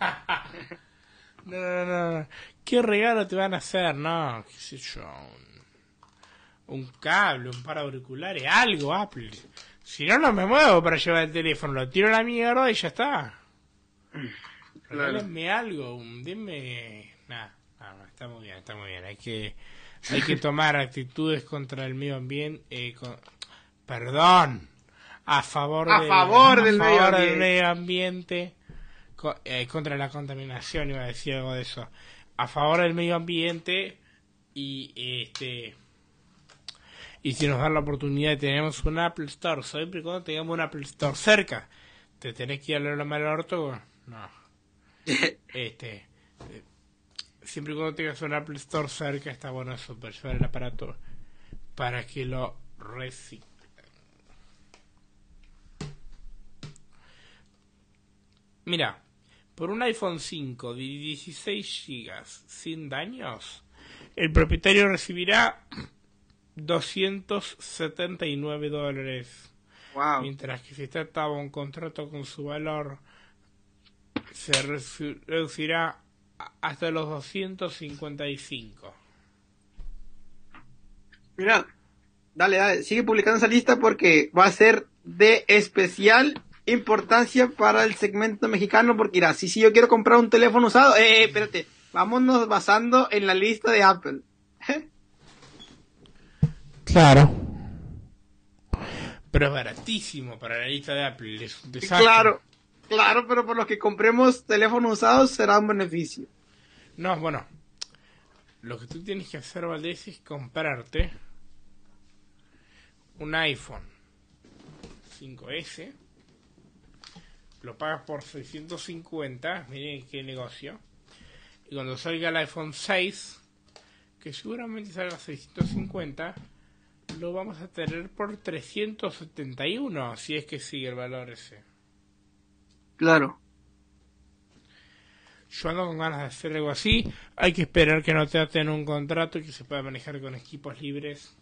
*laughs* No, no, no, no. ¿Qué regalo te van a hacer? No, qué sé yo. Un, un cable, un par de auriculares, algo, Apple. Si no, no me muevo para llevar el teléfono. Lo tiro a la mierda y ya está. Regálenme algo, denme... Nah, nah, nah, está muy bien, está muy bien. Hay que, hay que tomar actitudes contra el medio ambiente. eh, con- perdón. A favor, A del- favor a del medio ambiente. medio ambiente. co- eh, contra la contaminación, iba a decir algo de eso. A favor del medio ambiente y este y si nos dan la oportunidad tenemos un Apple Store, siempre y cuando tengamos un Apple Store cerca, te tenés que ir a la mal orto, no. *laughs* Este eh, siempre y cuando tengas un Apple Store cerca está bueno eso, para llevar el aparato para que lo reciclen. Mira, por un iPhone 5 de 16 GB sin daños, el propietario recibirá 279 dólares. Wow. Mientras que si trataba un contrato con su valor, se reducirá hasta los 255. Mira, dale, dale, sigue publicando esa lista porque va a ser de especial importancia para el segmento mexicano porque irá, si, si yo quiero comprar un teléfono usado, eh, eh, espérate, vámonos basando en la lista de Apple. *laughs* Claro. Pero es baratísimo para la lista de Apple. Es un desastre. claro, claro, pero por los que compremos teléfonos usados será un beneficio. No, bueno. Lo que tú tienes que hacer, Valdés, es comprarte un iPhone 5S. Lo pagas por 650. Miren qué negocio. Y cuando salga el iPhone 6, que seguramente salga a 650, lo vamos a tener por 371. Si es que sigue el valor ese. Claro. Yo ando con ganas de hacer algo así. Hay que esperar que no te aten un contrato y que se pueda manejar con equipos libres.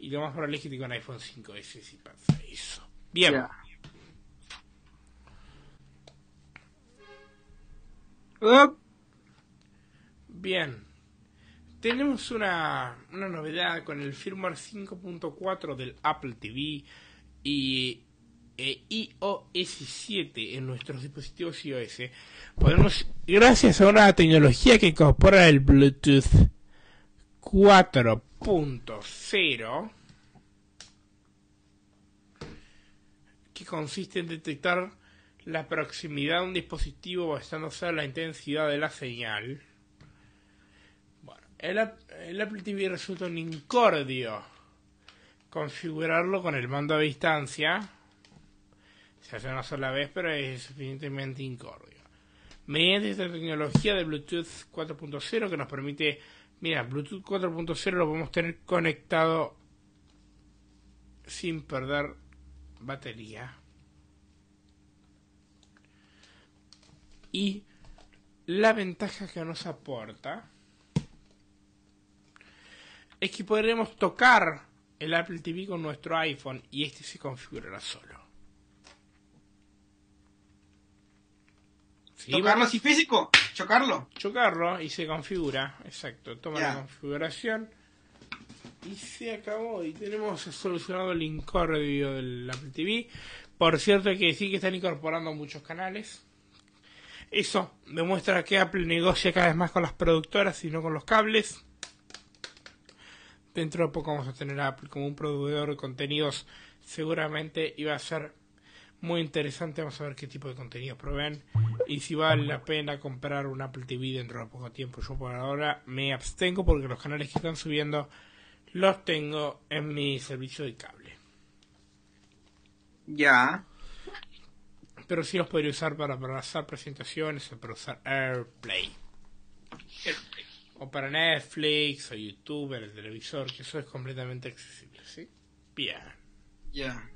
Y lo más probable es que un iPhone 5S si pasa eso. Bien. Bien. Tenemos una, una novedad con el firmware 5.4 del Apple TV y eh, iOS 7 en nuestros dispositivos iOS. Podemos, gracias a una tecnología que incorpora el Bluetooth 4.0, que consiste en detectar la proximidad de un dispositivo basándose en la intensidad de la señal. Bueno, el, el Apple TV resulta un incordio configurarlo con el mando a distancia. Se hace una sola vez, pero es suficientemente incordio. Mediante esta tecnología de Bluetooth 4.0 que nos permite, mira, Bluetooth 4.0 lo podemos tener conectado sin perder batería. Y la ventaja que nos aporta es que podremos tocar el Apple TV con nuestro iPhone y este se configurará solo. Sí, Tocarlo así físico, chocarlo. chocarlo y se configura, exacto, toma la configuración y se acabó y tenemos solucionado el incordio del Apple TV. Por cierto hay que decir que están incorporando muchos canales. Eso demuestra que Apple negocia cada vez más con las productoras y no con los cables. Dentro de poco vamos a tener a Apple como un proveedor de contenidos. Seguramente iba a ser muy interesante. Vamos a ver qué tipo de contenidos proveen y si vale la pena comprar un Apple TV dentro de poco tiempo. Yo por ahora me abstengo porque los canales que están subiendo los tengo en mi servicio de cable. Ya. Pero sí los podría usar para, para hacer presentaciones o para usar AirPlay. O para Netflix o YouTube en el televisor, que eso es completamente accesible, ¿sí? Bien. Ya.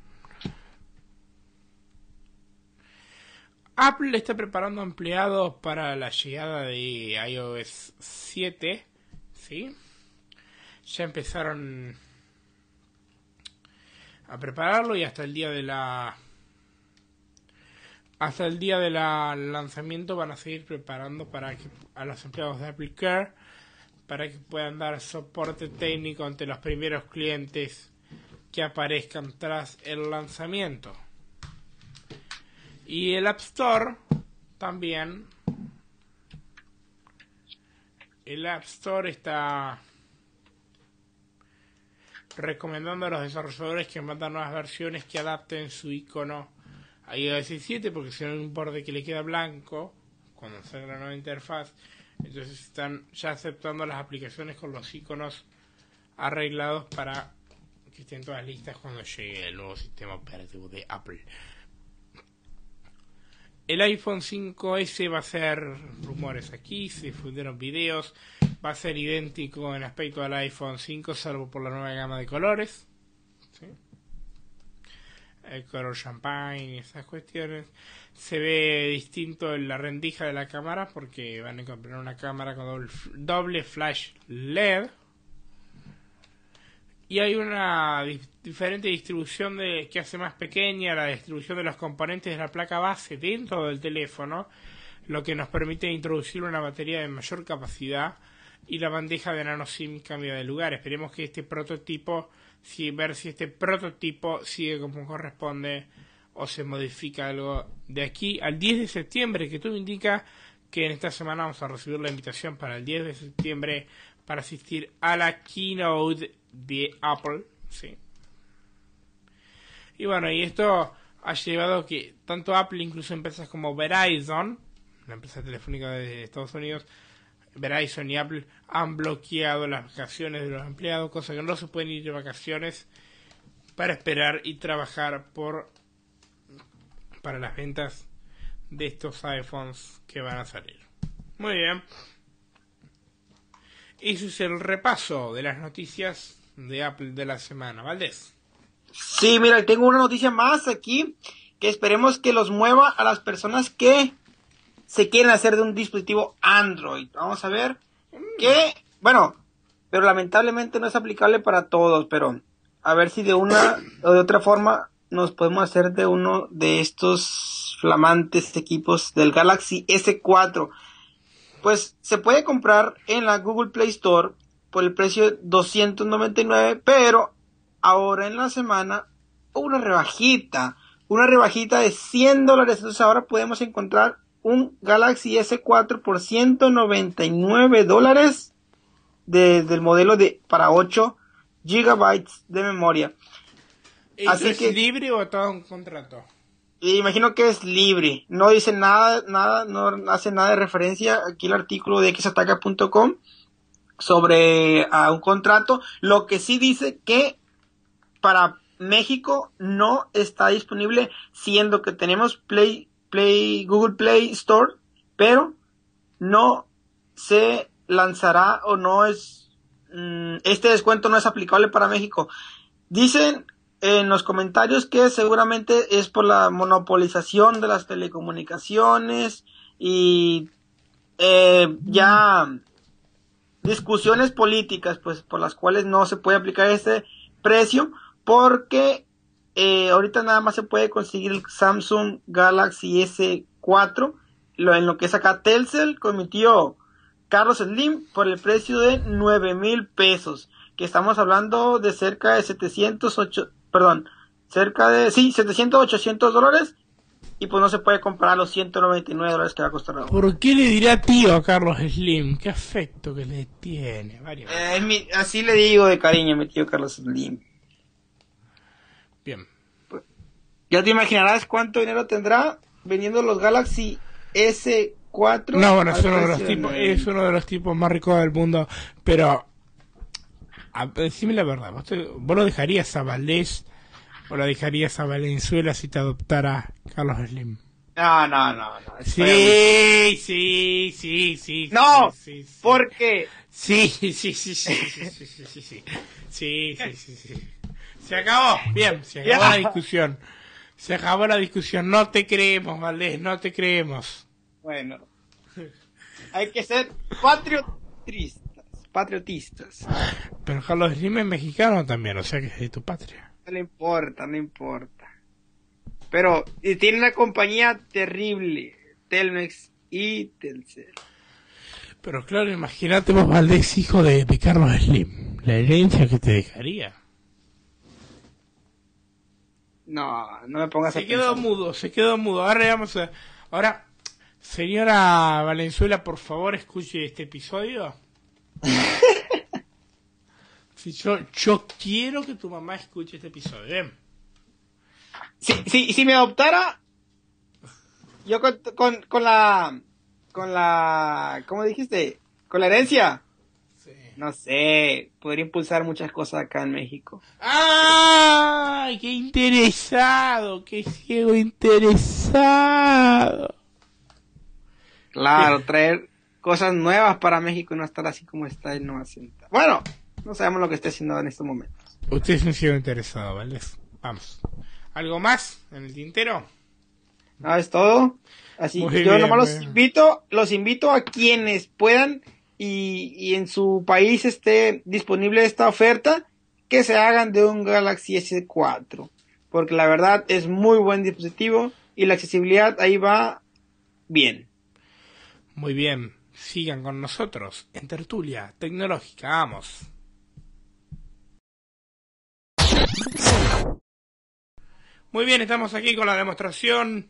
Apple está preparando empleados para la llegada de iOS 7, ¿sí? Ya empezaron a prepararlo y hasta el día de la hasta el día del lanzamiento van a seguir preparando para que a los empleados de Apple Care para que puedan dar soporte técnico ante los primeros clientes que aparezcan tras el lanzamiento. Y el App Store también. El App Store está recomendando a los desarrolladores que mandan nuevas versiones que adapten su icono a iOS 17 porque si no un borde que le queda blanco cuando salga la nueva interfaz entonces están ya aceptando las aplicaciones con los iconos arreglados para que estén todas listas cuando llegue el nuevo sistema operativo de Apple. El iPhone 5S va a ser rumores aquí, se difundieron videos, va a ser idéntico en aspecto al iPhone 5 salvo por la nueva gama de colores. El color champagne y esas cuestiones. Se ve distinto en la rendija de la cámara porque van a comprar una cámara con doble, flash LED. Y hay una diferente distribución de que hace más pequeña la distribución de los componentes de la placa base dentro del teléfono, lo que nos permite introducir una batería de mayor capacidad y la bandeja de nano SIM cambia de lugar. Esperemos que este prototipo, si ver si este prototipo sigue como corresponde o se modifica algo de aquí al 10 de septiembre, que todo indica que en esta semana vamos a recibir la invitación para el 10 de septiembre para asistir a la keynote de Apple, sí. Y bueno, y esto ha llevado que tanto Apple, incluso empresas como Verizon, la empresa telefónica de Estados Unidos, Verizon y Apple han bloqueado las vacaciones de los empleados, cosa que no se pueden ir de vacaciones para esperar y trabajar por para las ventas de estos iPhones que van a salir. Muy bien. Eso es el repaso de las noticias de Apple de la semana. Valdés. Sí, mira, tengo una noticia más aquí que esperemos que los mueva a las personas que se quieren hacer de un dispositivo Android. Vamos a ver que, bueno, pero lamentablemente no es aplicable para todos, pero a ver si de una o de otra forma nos podemos hacer de uno de estos flamantes equipos del Galaxy S4. Pues se puede comprar en la Google Play Store por el precio de 299, pero ahora en la semana una rebajita, una rebajita de 100 dólares. Entonces ahora podemos encontrar un Galaxy S4 por 199 dólares del modelo de para 8 gigabytes de memoria. ¿Es libre o todo un contrato? Imagino que es libre. No dice nada, nada, no hace nada de referencia aquí el artículo de xataca.com sobre a un contrato. Lo que sí dice que para México no está disponible, siendo que tenemos Play, Play, Google Play Store, pero no se lanzará o no es, mm, este descuento no es aplicable para México. Dicen en los comentarios que seguramente es por la monopolización de las telecomunicaciones y eh, ya discusiones políticas pues por las cuales no se puede aplicar este precio porque eh, ahorita nada más se puede conseguir el Samsung Galaxy S4 lo, en lo que es acá Telcel con mi tío Carlos Slim por el precio de 9 mil pesos que estamos hablando de cerca de 708 perdón, cerca de, sí, 700, 800 dólares y pues no se puede comprar los 199 dólares que va a costar ahora. ¿Por qué le dirá tío a Carlos Slim? Qué afecto que le tiene. Eh, así le digo de cariño a mi tío Carlos Slim. Bien. ya te imaginarás cuánto dinero tendrá vendiendo los Galaxy S4. No, bueno, es uno, de los tipos, es uno de los tipos más ricos del mundo, pero a, decime la verdad, ¿vos, ¿vos, lo dejarías a Valdés o lo dejarías a Valenzuela si te adoptara Carlos Slim? No, no, no, no. Sí, sí, sí, sí. No, sí, sí, ¿por qué? Sí, sí, sí, sí, sí, sí, sí, sí, sí, sí, sí, sí. Se acabó, bien, se acabó la discusión. Se acabó la discusión, no te creemos, Valdés, no te creemos. Bueno, hay que ser patriotistas patriotistas. Pero Carlos Slim es mexicano también, o sea que es de tu patria. No le importa, no importa. Pero tiene una compañía terrible, Telmex y Telcel. Pero claro, imagínate vos, Valdés, hijo de, de Carlos Slim. La herencia que te dejaría. No, no me pongas a Se quedó mudo, se quedó mudo. Ahora vamos a... Ahora, señora Valenzuela, por favor, escuche este episodio. *laughs* Si yo, yo quiero que tu mamá escuche este episodio. ¿eh? Si, si, si me adoptara, yo con, con, con la, con la, ¿cómo dijiste? Con la herencia, no sé, podría impulsar muchas cosas acá en México. ¡Ay! ¡Qué interesado! ¡Qué ciego interesado! Claro, traer cosas nuevas para México y no estar así como está y no asenta. Bueno, no sabemos lo que está haciendo en estos momentos. Usted es un ciego interesado, ¿vale? Vamos. ¿Algo más en el tintero? No, es todo. Así Muy yo bien, nomás los invito, los invito a quienes puedan y, y en su país esté disponible esta oferta, que se hagan de un Galaxy S4. Porque la verdad es muy buen dispositivo y la accesibilidad ahí va bien. Muy bien. Sigan con nosotros en Tertulia Tecnológica. Vamos. Muy bien, estamos aquí con la demostración.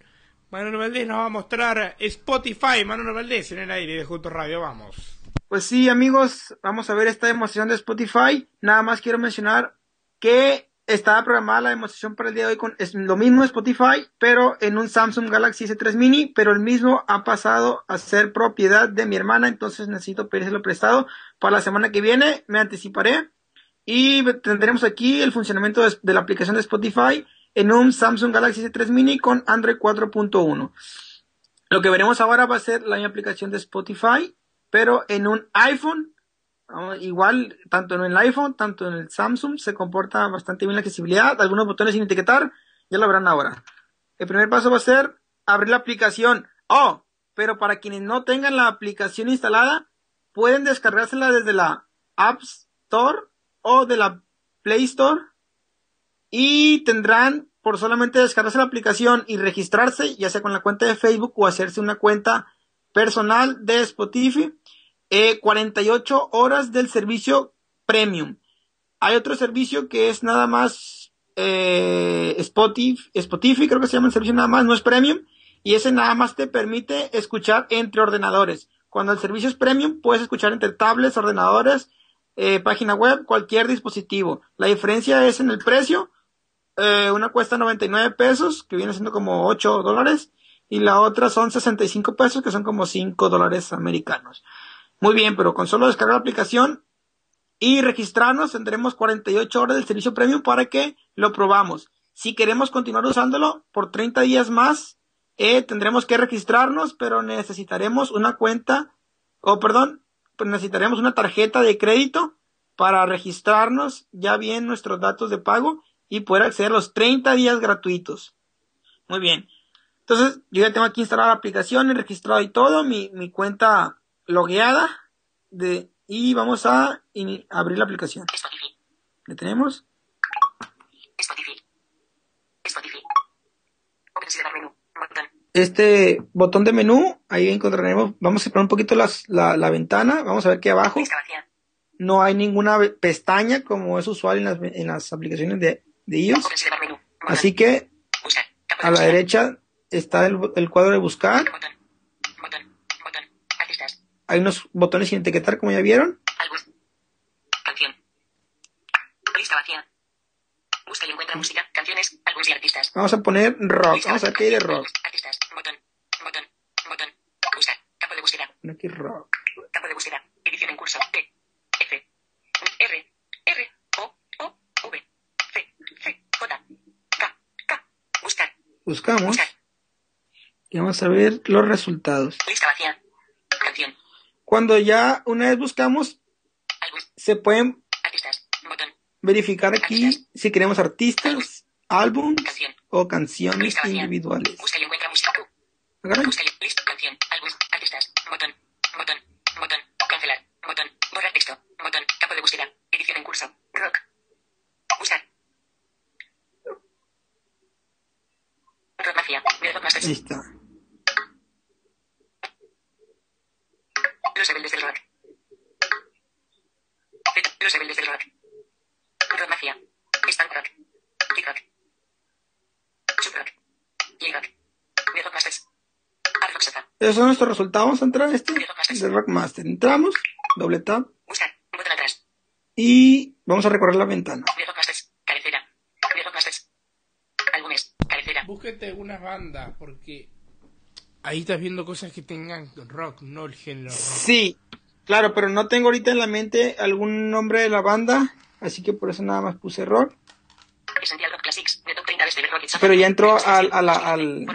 Manuel Valdés nos va a mostrar Spotify. Manuel Valdés en el aire de Junto Radio. Vamos. Pues sí, amigos, vamos a ver esta demostración de Spotify. Nada más quiero mencionar que estaba programada la demostración para el día de hoy con lo mismo de Spotify, pero en un Samsung Galaxy S3 Mini, pero el mismo ha pasado a ser propiedad de mi hermana, entonces necesito pedírselo prestado para la semana que viene, me anticiparé y tendremos aquí el funcionamiento de, la aplicación de Spotify en un Samsung Galaxy S3 Mini con Android 4.1. Lo que veremos ahora va a ser la aplicación de Spotify, pero en un iPhone Igual, tanto en el iPhone, tanto en el Samsung, se comporta bastante bien la accesibilidad. Algunos botones sin etiquetar, ya lo verán ahora. El primer paso va a ser abrir la aplicación. Oh, pero para quienes no tengan la aplicación instalada, pueden descargársela desde la App Store o de la Play Store y tendrán por solamente descargarse la aplicación y registrarse, ya sea con la cuenta de Facebook o hacerse una cuenta personal de Spotify eh, 48 horas del servicio premium. Hay otro servicio que es nada más eh, Spotify, creo que se llama el servicio nada más, no es premium. Y ese nada más te permite escuchar entre ordenadores. Cuando el servicio es premium, puedes escuchar entre tablets, ordenadores, eh, página web, cualquier dispositivo. La diferencia es en el precio. Eh, una cuesta 99 pesos, que viene siendo como 8 dólares. Y la otra son 65 pesos, que son como 5 dólares americanos. Muy bien, pero con solo descargar la aplicación y registrarnos tendremos 48 horas del servicio premium para que lo probamos. Si queremos continuar usándolo por 30 días más, eh, tendremos que registrarnos, pero necesitaremos una cuenta, o perdón, pues necesitaremos una tarjeta de crédito para registrarnos ya bien nuestros datos de pago y poder acceder a los 30 días gratuitos. Muy bien. Entonces, yo ya tengo aquí instalada la aplicación y registrado y todo, mi, mi cuenta logueada de, y vamos a in- abrir la aplicación. Spotify. ¿Le tenemos? Spotify. Spotify. Menú. Botón. Este botón de menú, ahí encontraremos, vamos a separar un poquito las- la, la ventana, vamos a ver que abajo no hay ninguna pestaña como es usual en las, en las aplicaciones de, de iOS. Así que a la derecha está el, el cuadro de buscar, Botón. Botón. Botón. Artistas. Hay unos botones sin etiquetar como ya vieron, Álbum. Canción. Lista vacía. Busca y encuentra música, canciones, álbumes y artistas. vamos a poner rock, Lista vamos a de rock, Artistas. Botón. Botón. Botón. Buscar. Campo de búsqueda. Aquí rock, Campo de búsqueda. Edición en curso. T. F. R. R. O. O. V. C. C. J. K. K. Buscar. buscamos Buscar. y vamos a ver los resultados. Lista vacía. Cuando ya una vez buscamos, Álbum. se pueden verificar aquí si queremos artistas, Canción. o canciones individuales. Busca y lista. Canción. Álbum. Artistas. Botón. Botón. Botón. Cancelar. Botón. Borrar texto. Botón. Campo de Edición en curso. Rock. Buscar. Los rebeldes del rock. Del rock. Rock Mafia. Stan Rock. Kick Rock. Sub Rock. J-Rock. The Rock Masters. Esos son nuestros resultados. Vamos a entrar a este de Rockmaster. Entramos, doble tap Buscar. Botón atrás. y vamos a recorrer la ventana. The Rock Masters. Cabecera. The Rock Masters. Álbumes. Cabecera. Búsquete una banda, porque ahí estás viendo cosas que tengan rock, no el género rock. Sí, claro, pero no tengo ahorita en la mente algún nombre de la banda, así que por eso nada más puse rock. Essential Rock Classics. The Top 30 de Steve Rock. It's Pero ya entró al, a, la- al-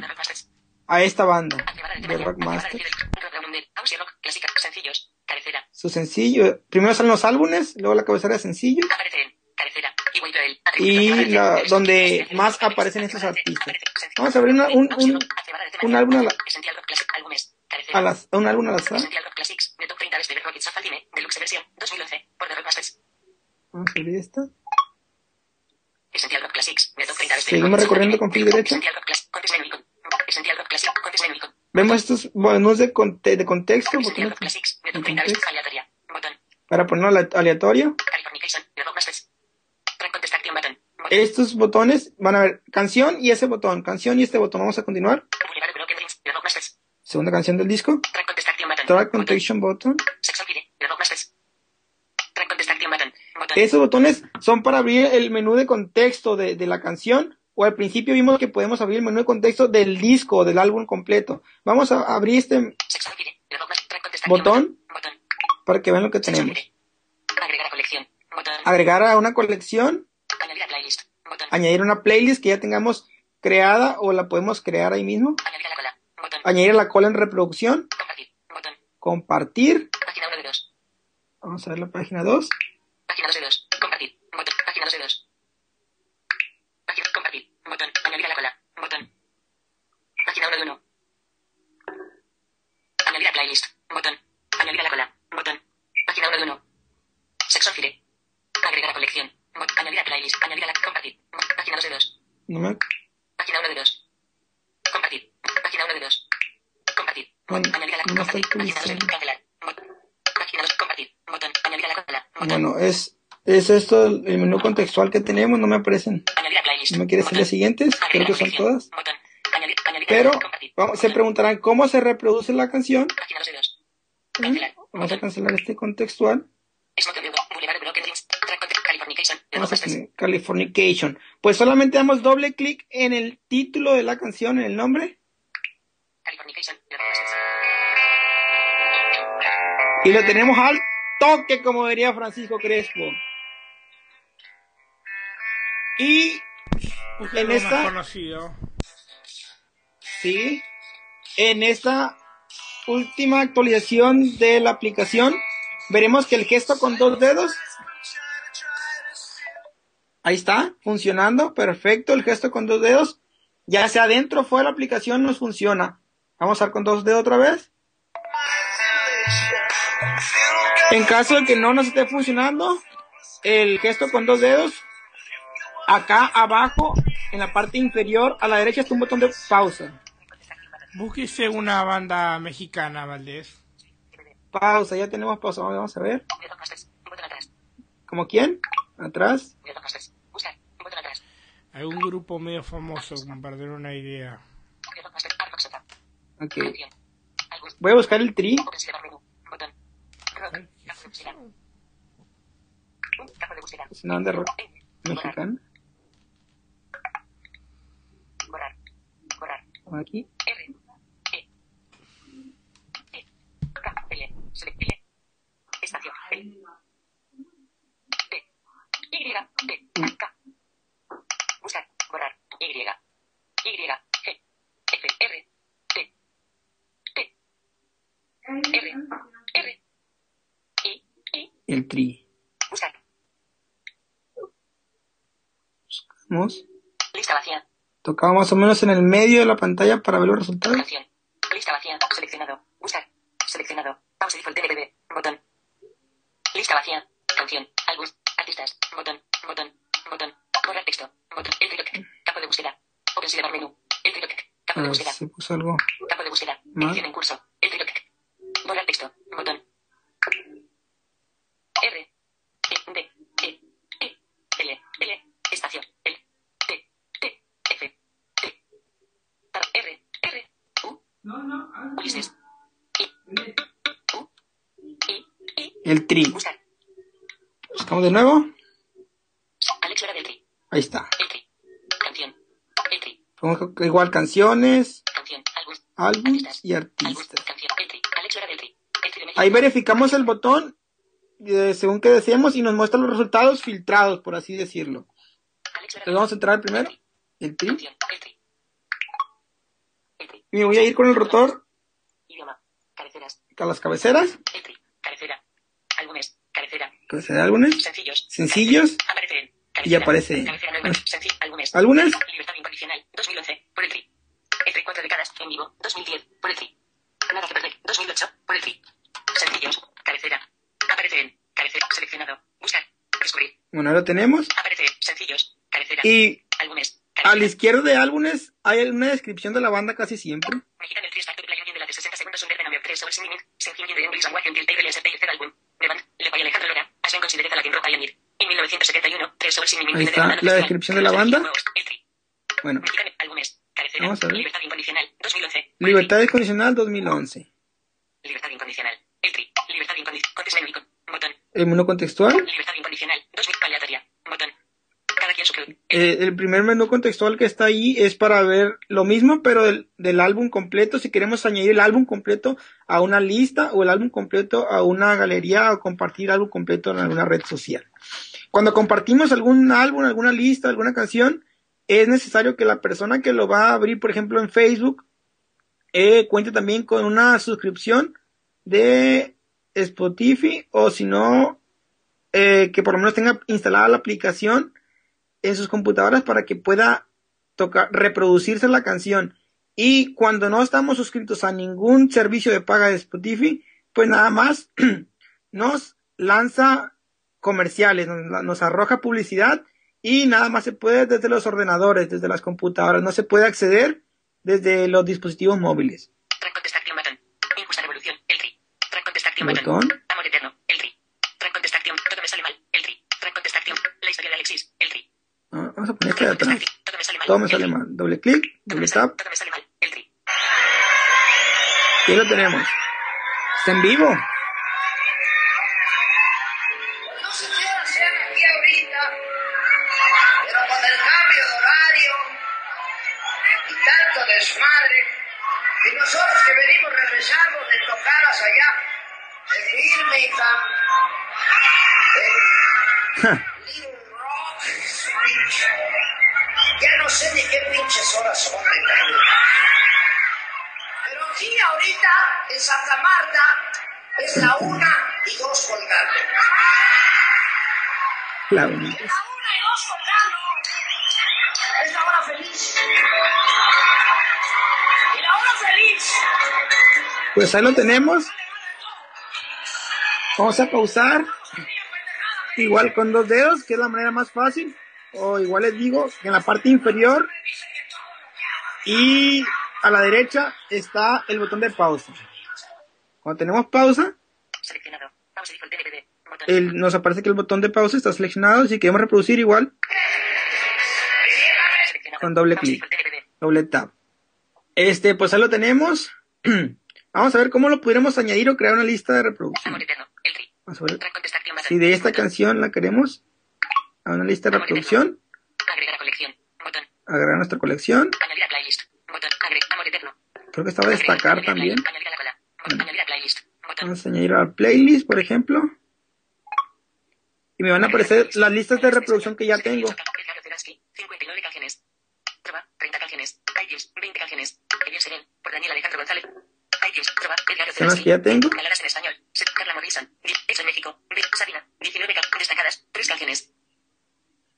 a esta banda de. Rockmaster. Su sencillo, primero salen los álbumes, luego la cabecera de cabecera. Y la, donde más aparecen estos artistas. Vamos a abrir una- un, un, un álbum a la- a las- un álbum al azar. Essential Rock Classics. De Top 30 de Steve Rock. It's a Cine. Deluxe versión. 2011. Por The Rock Masters. Vamos a abrir esta. Essential Rock Classics. De Top 30 de Steve Seguimos recorriendo con clic derecho. Vemos estos menús de, conte- de contexto Essential botones Rock Classics. De de Top 30 de contexto, aleatoria. Botón. para ponerlo ale- aleatorio. Californication. De Rock Masters. Track Contest Action Button. Botón. Estos botones van a ver canción y ese botón, canción y este botón. Vamos a continuar. Segunda canción del disco. Track Contest Action Button. Esos botones son para abrir el menú de contexto de, de la canción. O al principio vimos que podemos abrir el menú de contexto del disco o del álbum completo. Vamos a abrir este botón para que vean lo que tenemos. Agregar a una colección, Añadir a playlist. Añadir una playlist que ya tengamos creada o la podemos crear ahí mismo. Añadir a la cola. Botón. Añadir a la cola en reproducción, Compartir. Botón. compartir. Página 1 de 2. Vamos a ver la página 2. Página 2 de 2. Compartir. Botón. Página 2 de 2. Página. Compartir. Botón. Añadir a la cola. Botón. Página 1 de 1. Añadir a playlist. Botón. Añadir a la cola. Botón. Página 1 de 1. Sexo Fire. Agregar a colección. Añadir a playlist. Añadir a la. Compartir. Página 2 de 2. No me... Página 1 de 2. Compartir. Página 1 de 2. Compartir. Bueno, Añadir a la compartir. Página 2 de cancelar. Página 2. Compartir. Botón. Añadir a la. Botón. Bueno, es, es esto el menú contextual que tenemos. No me aparecen. No me quiere decir las siguientes. Creo que son todas. Pero vamos, se preguntarán cómo se reproduce la canción. Página 2 de 2. Cancelar. Vamos a cancelar este contextual. Californication. Pues solamente damos doble clic en el título de la canción, en el nombre, Californication. Y lo tenemos al toque, como diría Francisco Crespo. Y En esta- más conocido. sí, en esta última actualización de la aplicación, veremos que el gesto con dos dedos, ahí está, funcionando, perfecto, el gesto con dos dedos, ya sea adentro o fuera de la aplicación nos funciona. Vamos a dar con dos dedos otra vez. En caso de que no nos esté funcionando, el gesto con dos dedos, acá abajo, en la parte inferior a la derecha está un botón de pausa. Búsquese una banda mexicana, Valdés. Pausa, ya tenemos pausa, vamos a ver. ¿Como quién? Atrás. Algún grupo medio famoso, como para tener una idea. Ok. Voy a buscar el tri. Es una banda rock N. Borrar. mexicana. Borrar. Borrar. Aquí. R. E. E. K. L. Select L. Espacio. L. T. Y. T. K. Buscar. Borrar. Y. Y. G. F. R. T. T. R. R. I. I. El tri. Buscar. Vamos. Lista vacía. Tocaba más o menos en el medio de la pantalla para ver los resultados. Canción. Lista vacía. Seleccionado. Buscar. Seleccionado. Pausa default NBB. Botón. Lista vacía. Canción. Álbum. Artistas. Botón. Botón. Botón. Borrar texto. Botón. El reloj. Campo de búsqueda. Open sidebar menú. El reloj. Campo de búsqueda. Se puso algo. Campo de búsqueda. Edición en curso. El reloj. Borrar texto. Botón. R. E, D. E. E. L. L. Estación. L. T. T. F. T. R. R. U. No, no. Ulises. I. U. I. I. El tri. Buscar. Buscamos de nuevo. Alex del Tri. Ahí está. El Tri. Canción. El Tri. Pongo igual canciones, Canción. Y artistas. Canción. El Tri. Alex Hora del Tri. El Tri de México. Ahí verificamos el botón eh, según que deseemos y nos muestra los resultados filtrados, por así decirlo. Entonces vamos a entrar primero, el tri. El. Y me voy a ir con el rotor Idioma. Cabeceras. a las cabeceras, El Tri. Cabecera. Álbumes. Cabecera. cabecera de álbumes, Sencillos. Sencillos. Cabecera. Aparece en. Y aparece. Cabecera. Álbumes. álbumes, Libertad incondicional. 2011. Por el Tri. El Tri. Cuatro décadas. En vivo. 2010. Por el Tri. Nada que perder. 2008. Por el Tri. Sencillos. Cabecera. Aparece en. Cabecera. Seleccionado. Buscar. Descubrir. bueno, lo tenemos. Aparece. Sencillos. Cabecera. Y Álbumes. a la Cabecera. izquierda de álbumes hay una descripción de la banda casi siempre. Mexicano el 3 Factor Play Union de la de 60 segundos Under the Number 3 Soul Singing Singing de English and White Until Taylor Lance Taylor álbum The Band Le Pay Alejandro Lora As been considered a Latin Rock Pioneer En 1971 3 Soul Singing Ahí está la descripción de la banda. Bueno, Vamos a ver. Libertad Incondicional 2011 Libertad Incondicional 2011. Libertad Incondicional El Tri Libertad Incondicional Botón El menú contextual. Libertad Incondicional 2000 Aleatoria Botón Cada quien su Eh, el primer menú contextual que está ahí es para ver lo mismo, pero del, del álbum completo. Si queremos añadir el álbum completo a una lista o el álbum completo a una galería o compartir el álbum completo en alguna red social. Cuando compartimos algún álbum, alguna lista, alguna canción, es necesario que la persona que lo va a abrir, por ejemplo, en Facebook, eh, cuente también con una suscripción de Spotify o si no, eh, que por lo menos tenga instalada la aplicación en sus computadoras para que pueda reproducirse la canción. Y cuando no estamos suscritos a ningún servicio de paga de Spotify, pues nada más *clears throat* nos lanza comerciales, nos, nos arroja publicidad y nada más se puede desde los ordenadores, desde las computadoras, no se puede acceder desde los dispositivos móviles. Botón. Ah, Vamos a poner este de atrás. Todo me sale mal. Doble clic, doble tap. Y ahí lo tenemos. Está en vivo. Nosotros que venimos regresando de tocadas allá, en Birmingham, en Little Rock, ya no sé ni qué pinches horas son de. Pero aquí ahorita, en Santa Marta, es la una y dos colgando. La única. La una y dos colgando. Es la hora feliz. Pues ahí lo tenemos. Vamos a pausar. Igual con dos dedos, que es la manera más fácil. O igual les digo en la parte inferior y a la derecha está el botón de pausa. Cuando tenemos pausa, el- nos aparece que el botón de pausa está seleccionado. Si queremos reproducir igual, con doble clic. Doble tap. Este, pues ahí lo tenemos. *clears throat* Vamos a ver cómo lo pudiéramos añadir o crear una lista de reproducción. Vamos a ver si de esta canción la queremos a una lista de reproducción, Agregar nuestra colección. Creo que estaba destacar también. playlist. Añadir a. Añadir a playlist Botón Vamos a añadir al playlist, por ejemplo. Y me van a aparecer las listas de reproducción que ya tengo. 59 canciones. Trova, 30 canciones. iTunes, 20 canciones. Ellos Serén, por Daniel Alejandro González. iTunes, Edgar Son las que ya tengo. Baladas en español. Carla Morrison. Hecho en México. Sabina. 19 ca- destacadas. 3 canciones.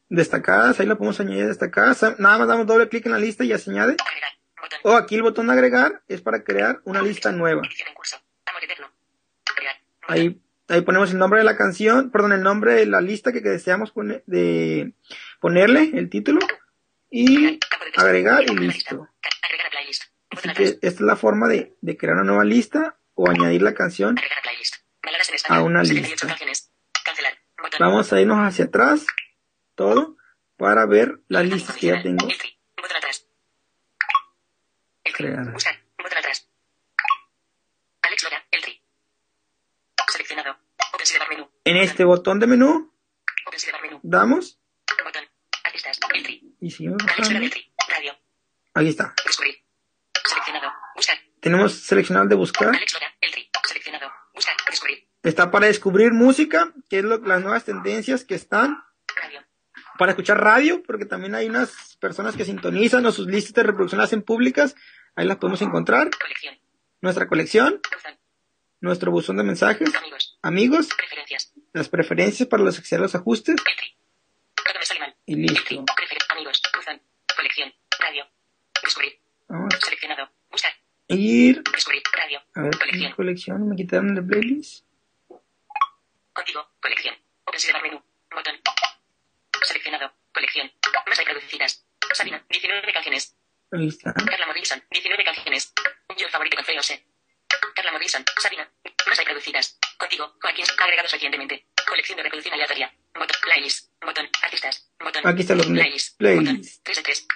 Destacadas, ahí la podemos añadir destacadas. Nada más damos doble clic en la lista y ya se añade. Agregar. Botón. O aquí el botón de agregar es para crear una lista nueva. En curso. Agregar. Ahí, ahí ponemos el nombre de la canción, perdón, el nombre de la lista que, que deseamos pone- de ponerle, el título, y de agregar y listo. Agregar a Así que esta es la forma de, crear una nueva lista o añadir la canción a una lista. Vamos a irnos hacia atrás, todo, para ver las listas que ya tengo. Crear. En este botón de menú, damos. Y seguimos bajando. Aquí está. Tenemos seleccionado el de buscar. Está para descubrir música, que es lo- las nuevas tendencias que están. Para escuchar radio, porque también hay unas personas que sintonizan o sus listas de reproducción las hacen públicas. Ahí las podemos encontrar. Nuestra colección, nuestro buzón de mensajes, Amigos. las preferencias para los acceder los ajustes y listo. Amigos. Buzón. Colección. Radio. Descubrir. Seleccionado. Ir. Radio. a ver Colección. colección me quitaron de playlist. Contigo. Colección. Sidebar menú. Botón. Seleccionado. Colección. Más reproducidas. Sabina. 19 canciones. Ahí está. Carla Morrison. 19 canciones. Yo favorito con Feo sé. Carla Morrison. Sabina. Más reproducidas. Contigo. Joaquín. Agregados recientemente. Colección de reproducción aleatoria. Botón. Playlist. Botón. Artistas. Botón. Aquí los Playlist. playlist. Botón. 3 de 3.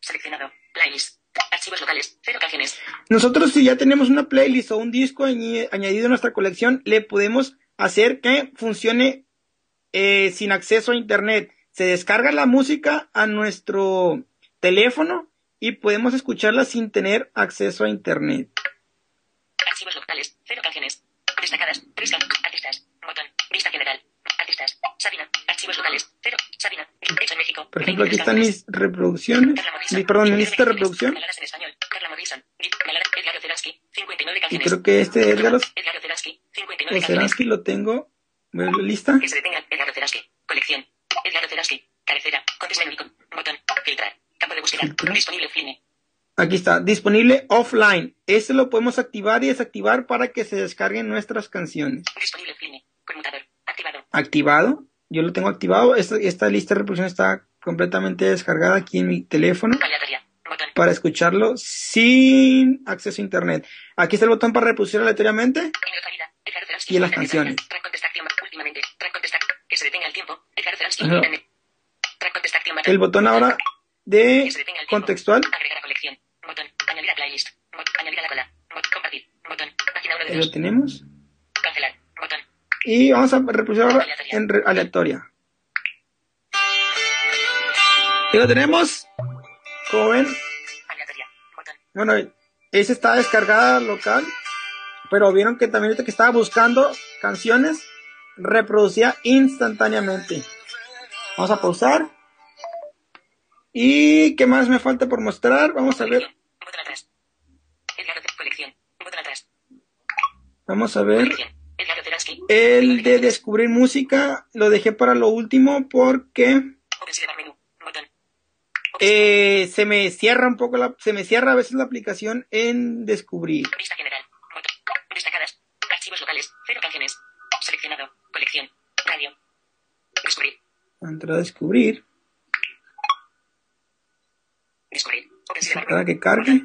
Seleccionado. Playlist. Archivos locales. 0 canciones. Nosotros si ya tenemos una playlist o un disco añadido a nuestra colección, le podemos hacer que funcione eh, sin acceso a internet. Se descarga la música a nuestro teléfono y podemos escucharla sin tener acceso a internet. Archivos locales. 0 canciones. Destacadas. 3 canciones. Artistas. Botón. Vista general. Sabina. Archivos locales. 0. Sabina. En México. Por ejemplo, aquí 23 están mis reproducciones, mi, perdón, mi 19 lista de reproducción. Baladas en español. Carla Morrison. Balada- Edgar Oceransky. 59 Y creo que este Edgar Oceransky. 59 canciones. Oceransky lo tengo. ¿Ves la lista? Que se detenga. Edgar Oceransky. Colección. Edgar Oceransky. Cabecera. Contes menú. Botón. Filtrar. Campo de búsqueda. Disponible offline. Aquí está, disponible offline. Este lo podemos activar y desactivar para que se descarguen nuestras canciones. Disponible offline. Conmutador. Activado. activado. Yo lo tengo activado. Esta, esta lista de reproducción está completamente descargada aquí en mi teléfono para escucharlo sin acceso a internet. Aquí está el botón para reproducir aleatoriamente. Y las canciones. El botón ahora de contextual. Agregar a colección. Botón. Añadir a playlist. Botón. Añadir a la cola. Botón. Compartir. Botón. Página 1 de Ahí lo 2. tenemos. Cancelar. Botón. Y vamos a reproducir ahora en aleatoria. Y lo tenemos. Como ven. Bueno, esa está descargada local, pero vieron que también que estaba buscando canciones, reproducía instantáneamente. Vamos a pausar. ¿Y qué más me falta por mostrar? Vamos a ver, vamos a ver. El de descubrir música lo dejé para lo último porque eh, se me cierra un poco la, se me cierra a veces la aplicación en descubrir. Vista general. Botón. Destacadas. Archivos locales. Cero canciones. Seleccionado. Colección. Radio. Descubrir. Entrar a descubrir, Descubrir. Para que cargue.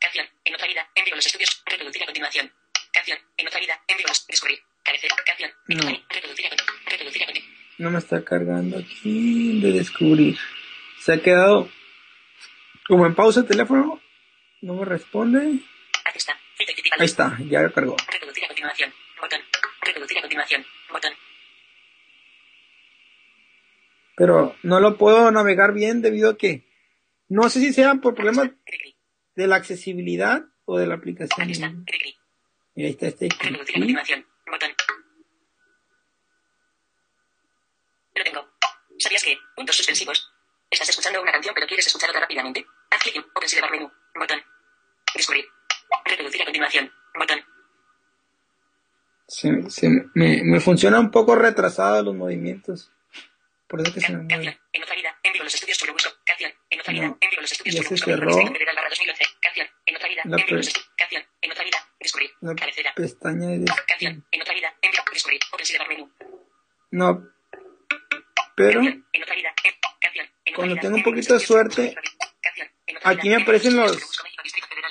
Canción. En los estudios. Reproducir a continuación. Canción. En otra vida. En. Descubrir. Carecer. Canción. No. Reproducir a. Reproducir a continuación. No me está cargando aquí de descubrir. Se ha quedado como en pausa el teléfono. No me responde. Y principal. Ahí está, ya lo cargó. Reproducir a continuación. Botón. Reproducir a continuación. Botón. Pero no lo puedo navegar bien debido a que no sé si sea por problemas de la accesibilidad o de la aplicación. Cri, cri. Y ahí está este. Reproducir a continuación. Botón. Lo tengo. ¿Sabías que? Puntos suspensivos. Estás escuchando una canción pero quieres escuchar otra rápidamente. Haz clic en Open Sidebar menú. Botón. Descubrir. Reproducir a continuación. Botón. Se, se- me, me funciona un poco retrasado los movimientos. Por eso que se me mueve. En otra vida. En vivo los estudios Churubusco. Canción. En otra vida. No. En vivo los estudios Ya se Churubusco. cerró. Revista Federal barra 2011. Canción. En otra vida. La los estudios. Canción. En otra vida. Descubrir. La Cabecera. pestaña de... Canción. En otra vida. Descubrir. Menú. No. Pero Canción. En otra vida. En- Canción. En otra Cuando tengo un poquito de suerte, aquí me aparecen los-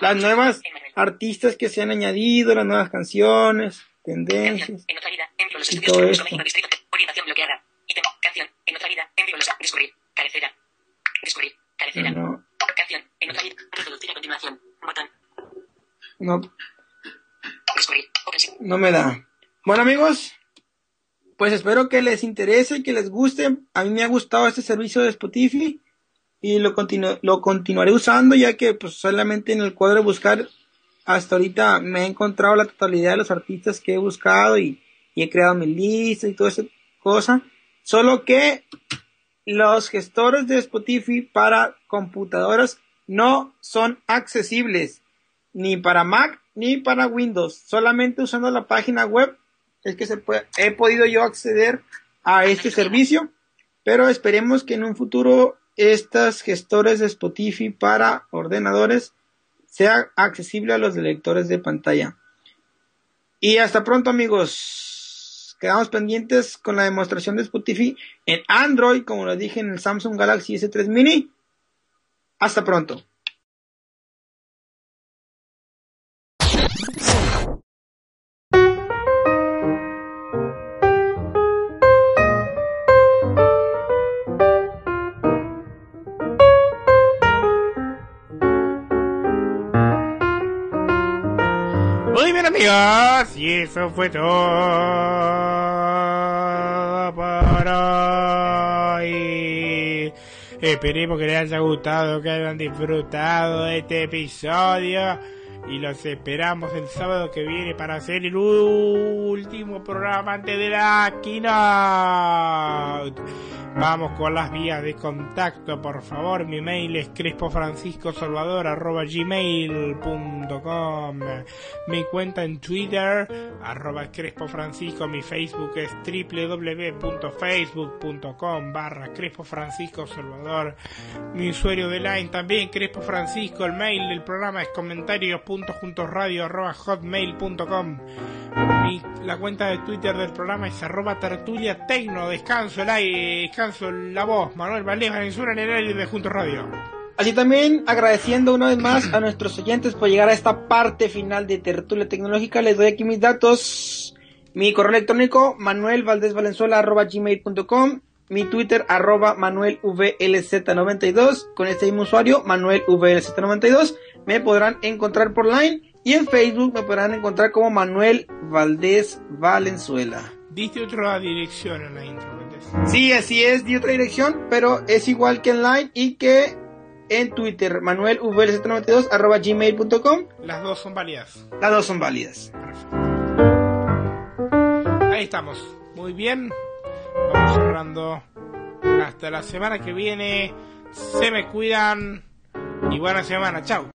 las nuevas artistas que se han añadido, las nuevas canciones, tendencias. Y todo esto. Orientación bloqueada. Canción. En otra vida. Los Descubrir. Cabecera. Descubrir. Cabecera. No. Canción. En otra. Reproducir a continuación. Botón. No, Descubrir. No me da. Bueno amigos, pues espero que les interese, que les guste. A mí me ha gustado este servicio de Spotify y lo, continu- lo continuaré usando ya que pues solamente en el cuadro de buscar hasta ahorita me he encontrado la totalidad de los artistas que he buscado y, y he creado mi lista y toda esa cosa. Solo que los gestores de Spotify para computadoras no son accesibles ni para Mac ni para Windows. Solamente usando la página web es que se puede- he podido yo acceder a este servicio. Pero esperemos que en un futuro estas gestores de Spotify para ordenadores sea accesible a los lectores de pantalla. Y hasta pronto amigos. Quedamos pendientes con la demostración de Spotify en Android, como lo dije en el Samsung Galaxy S3 Mini. Hasta pronto. Amigos, y eso fue todo por hoy. Esperemos que les haya gustado, que hayan disfrutado este episodio. Y los esperamos el sábado que viene para hacer el último programa antes de la keynote. Vamos con las vías de contacto, por favor. Mi mail es crespofranciscosalvador.gmail.com Mi cuenta en Twitter, arroba crespofrancisco. Mi Facebook es www.facebook.com barra crespofranciscosalvador. Mi usuario de Line también, Crespo Francisco. El mail del programa es comentarios.juntosradio arroba hotmail.com. Mi- la cuenta de Twitter del programa es arroba tertulia. Descanso el aire, descanso la voz. Manuel Valdés Valenzuela en el aire de Juntos Radio. Así también agradeciendo una vez más a nuestros oyentes por llegar a esta parte final de Tertulia Tecnológica. Les doy aquí mis datos. Mi correo electrónico manuelvaldesvalenzuela.gmail.com Mi Twitter arroba manuelvlz92 con este mismo usuario manuelvlz92 me podrán encontrar por line y en Facebook me podrán encontrar como Manuel Valdés Valenzuela. Diste otra dirección en la intro. Sí, así es, di otra dirección, pero es igual que en line y que en Twitter, manuelvlz92 arroba gmail.com. Las dos son válidas. Las dos son válidas. Perfecto. Ahí estamos. Muy bien. Vamos cerrando. Hasta la semana que viene. Se me cuidan. Y buena semana. Chao.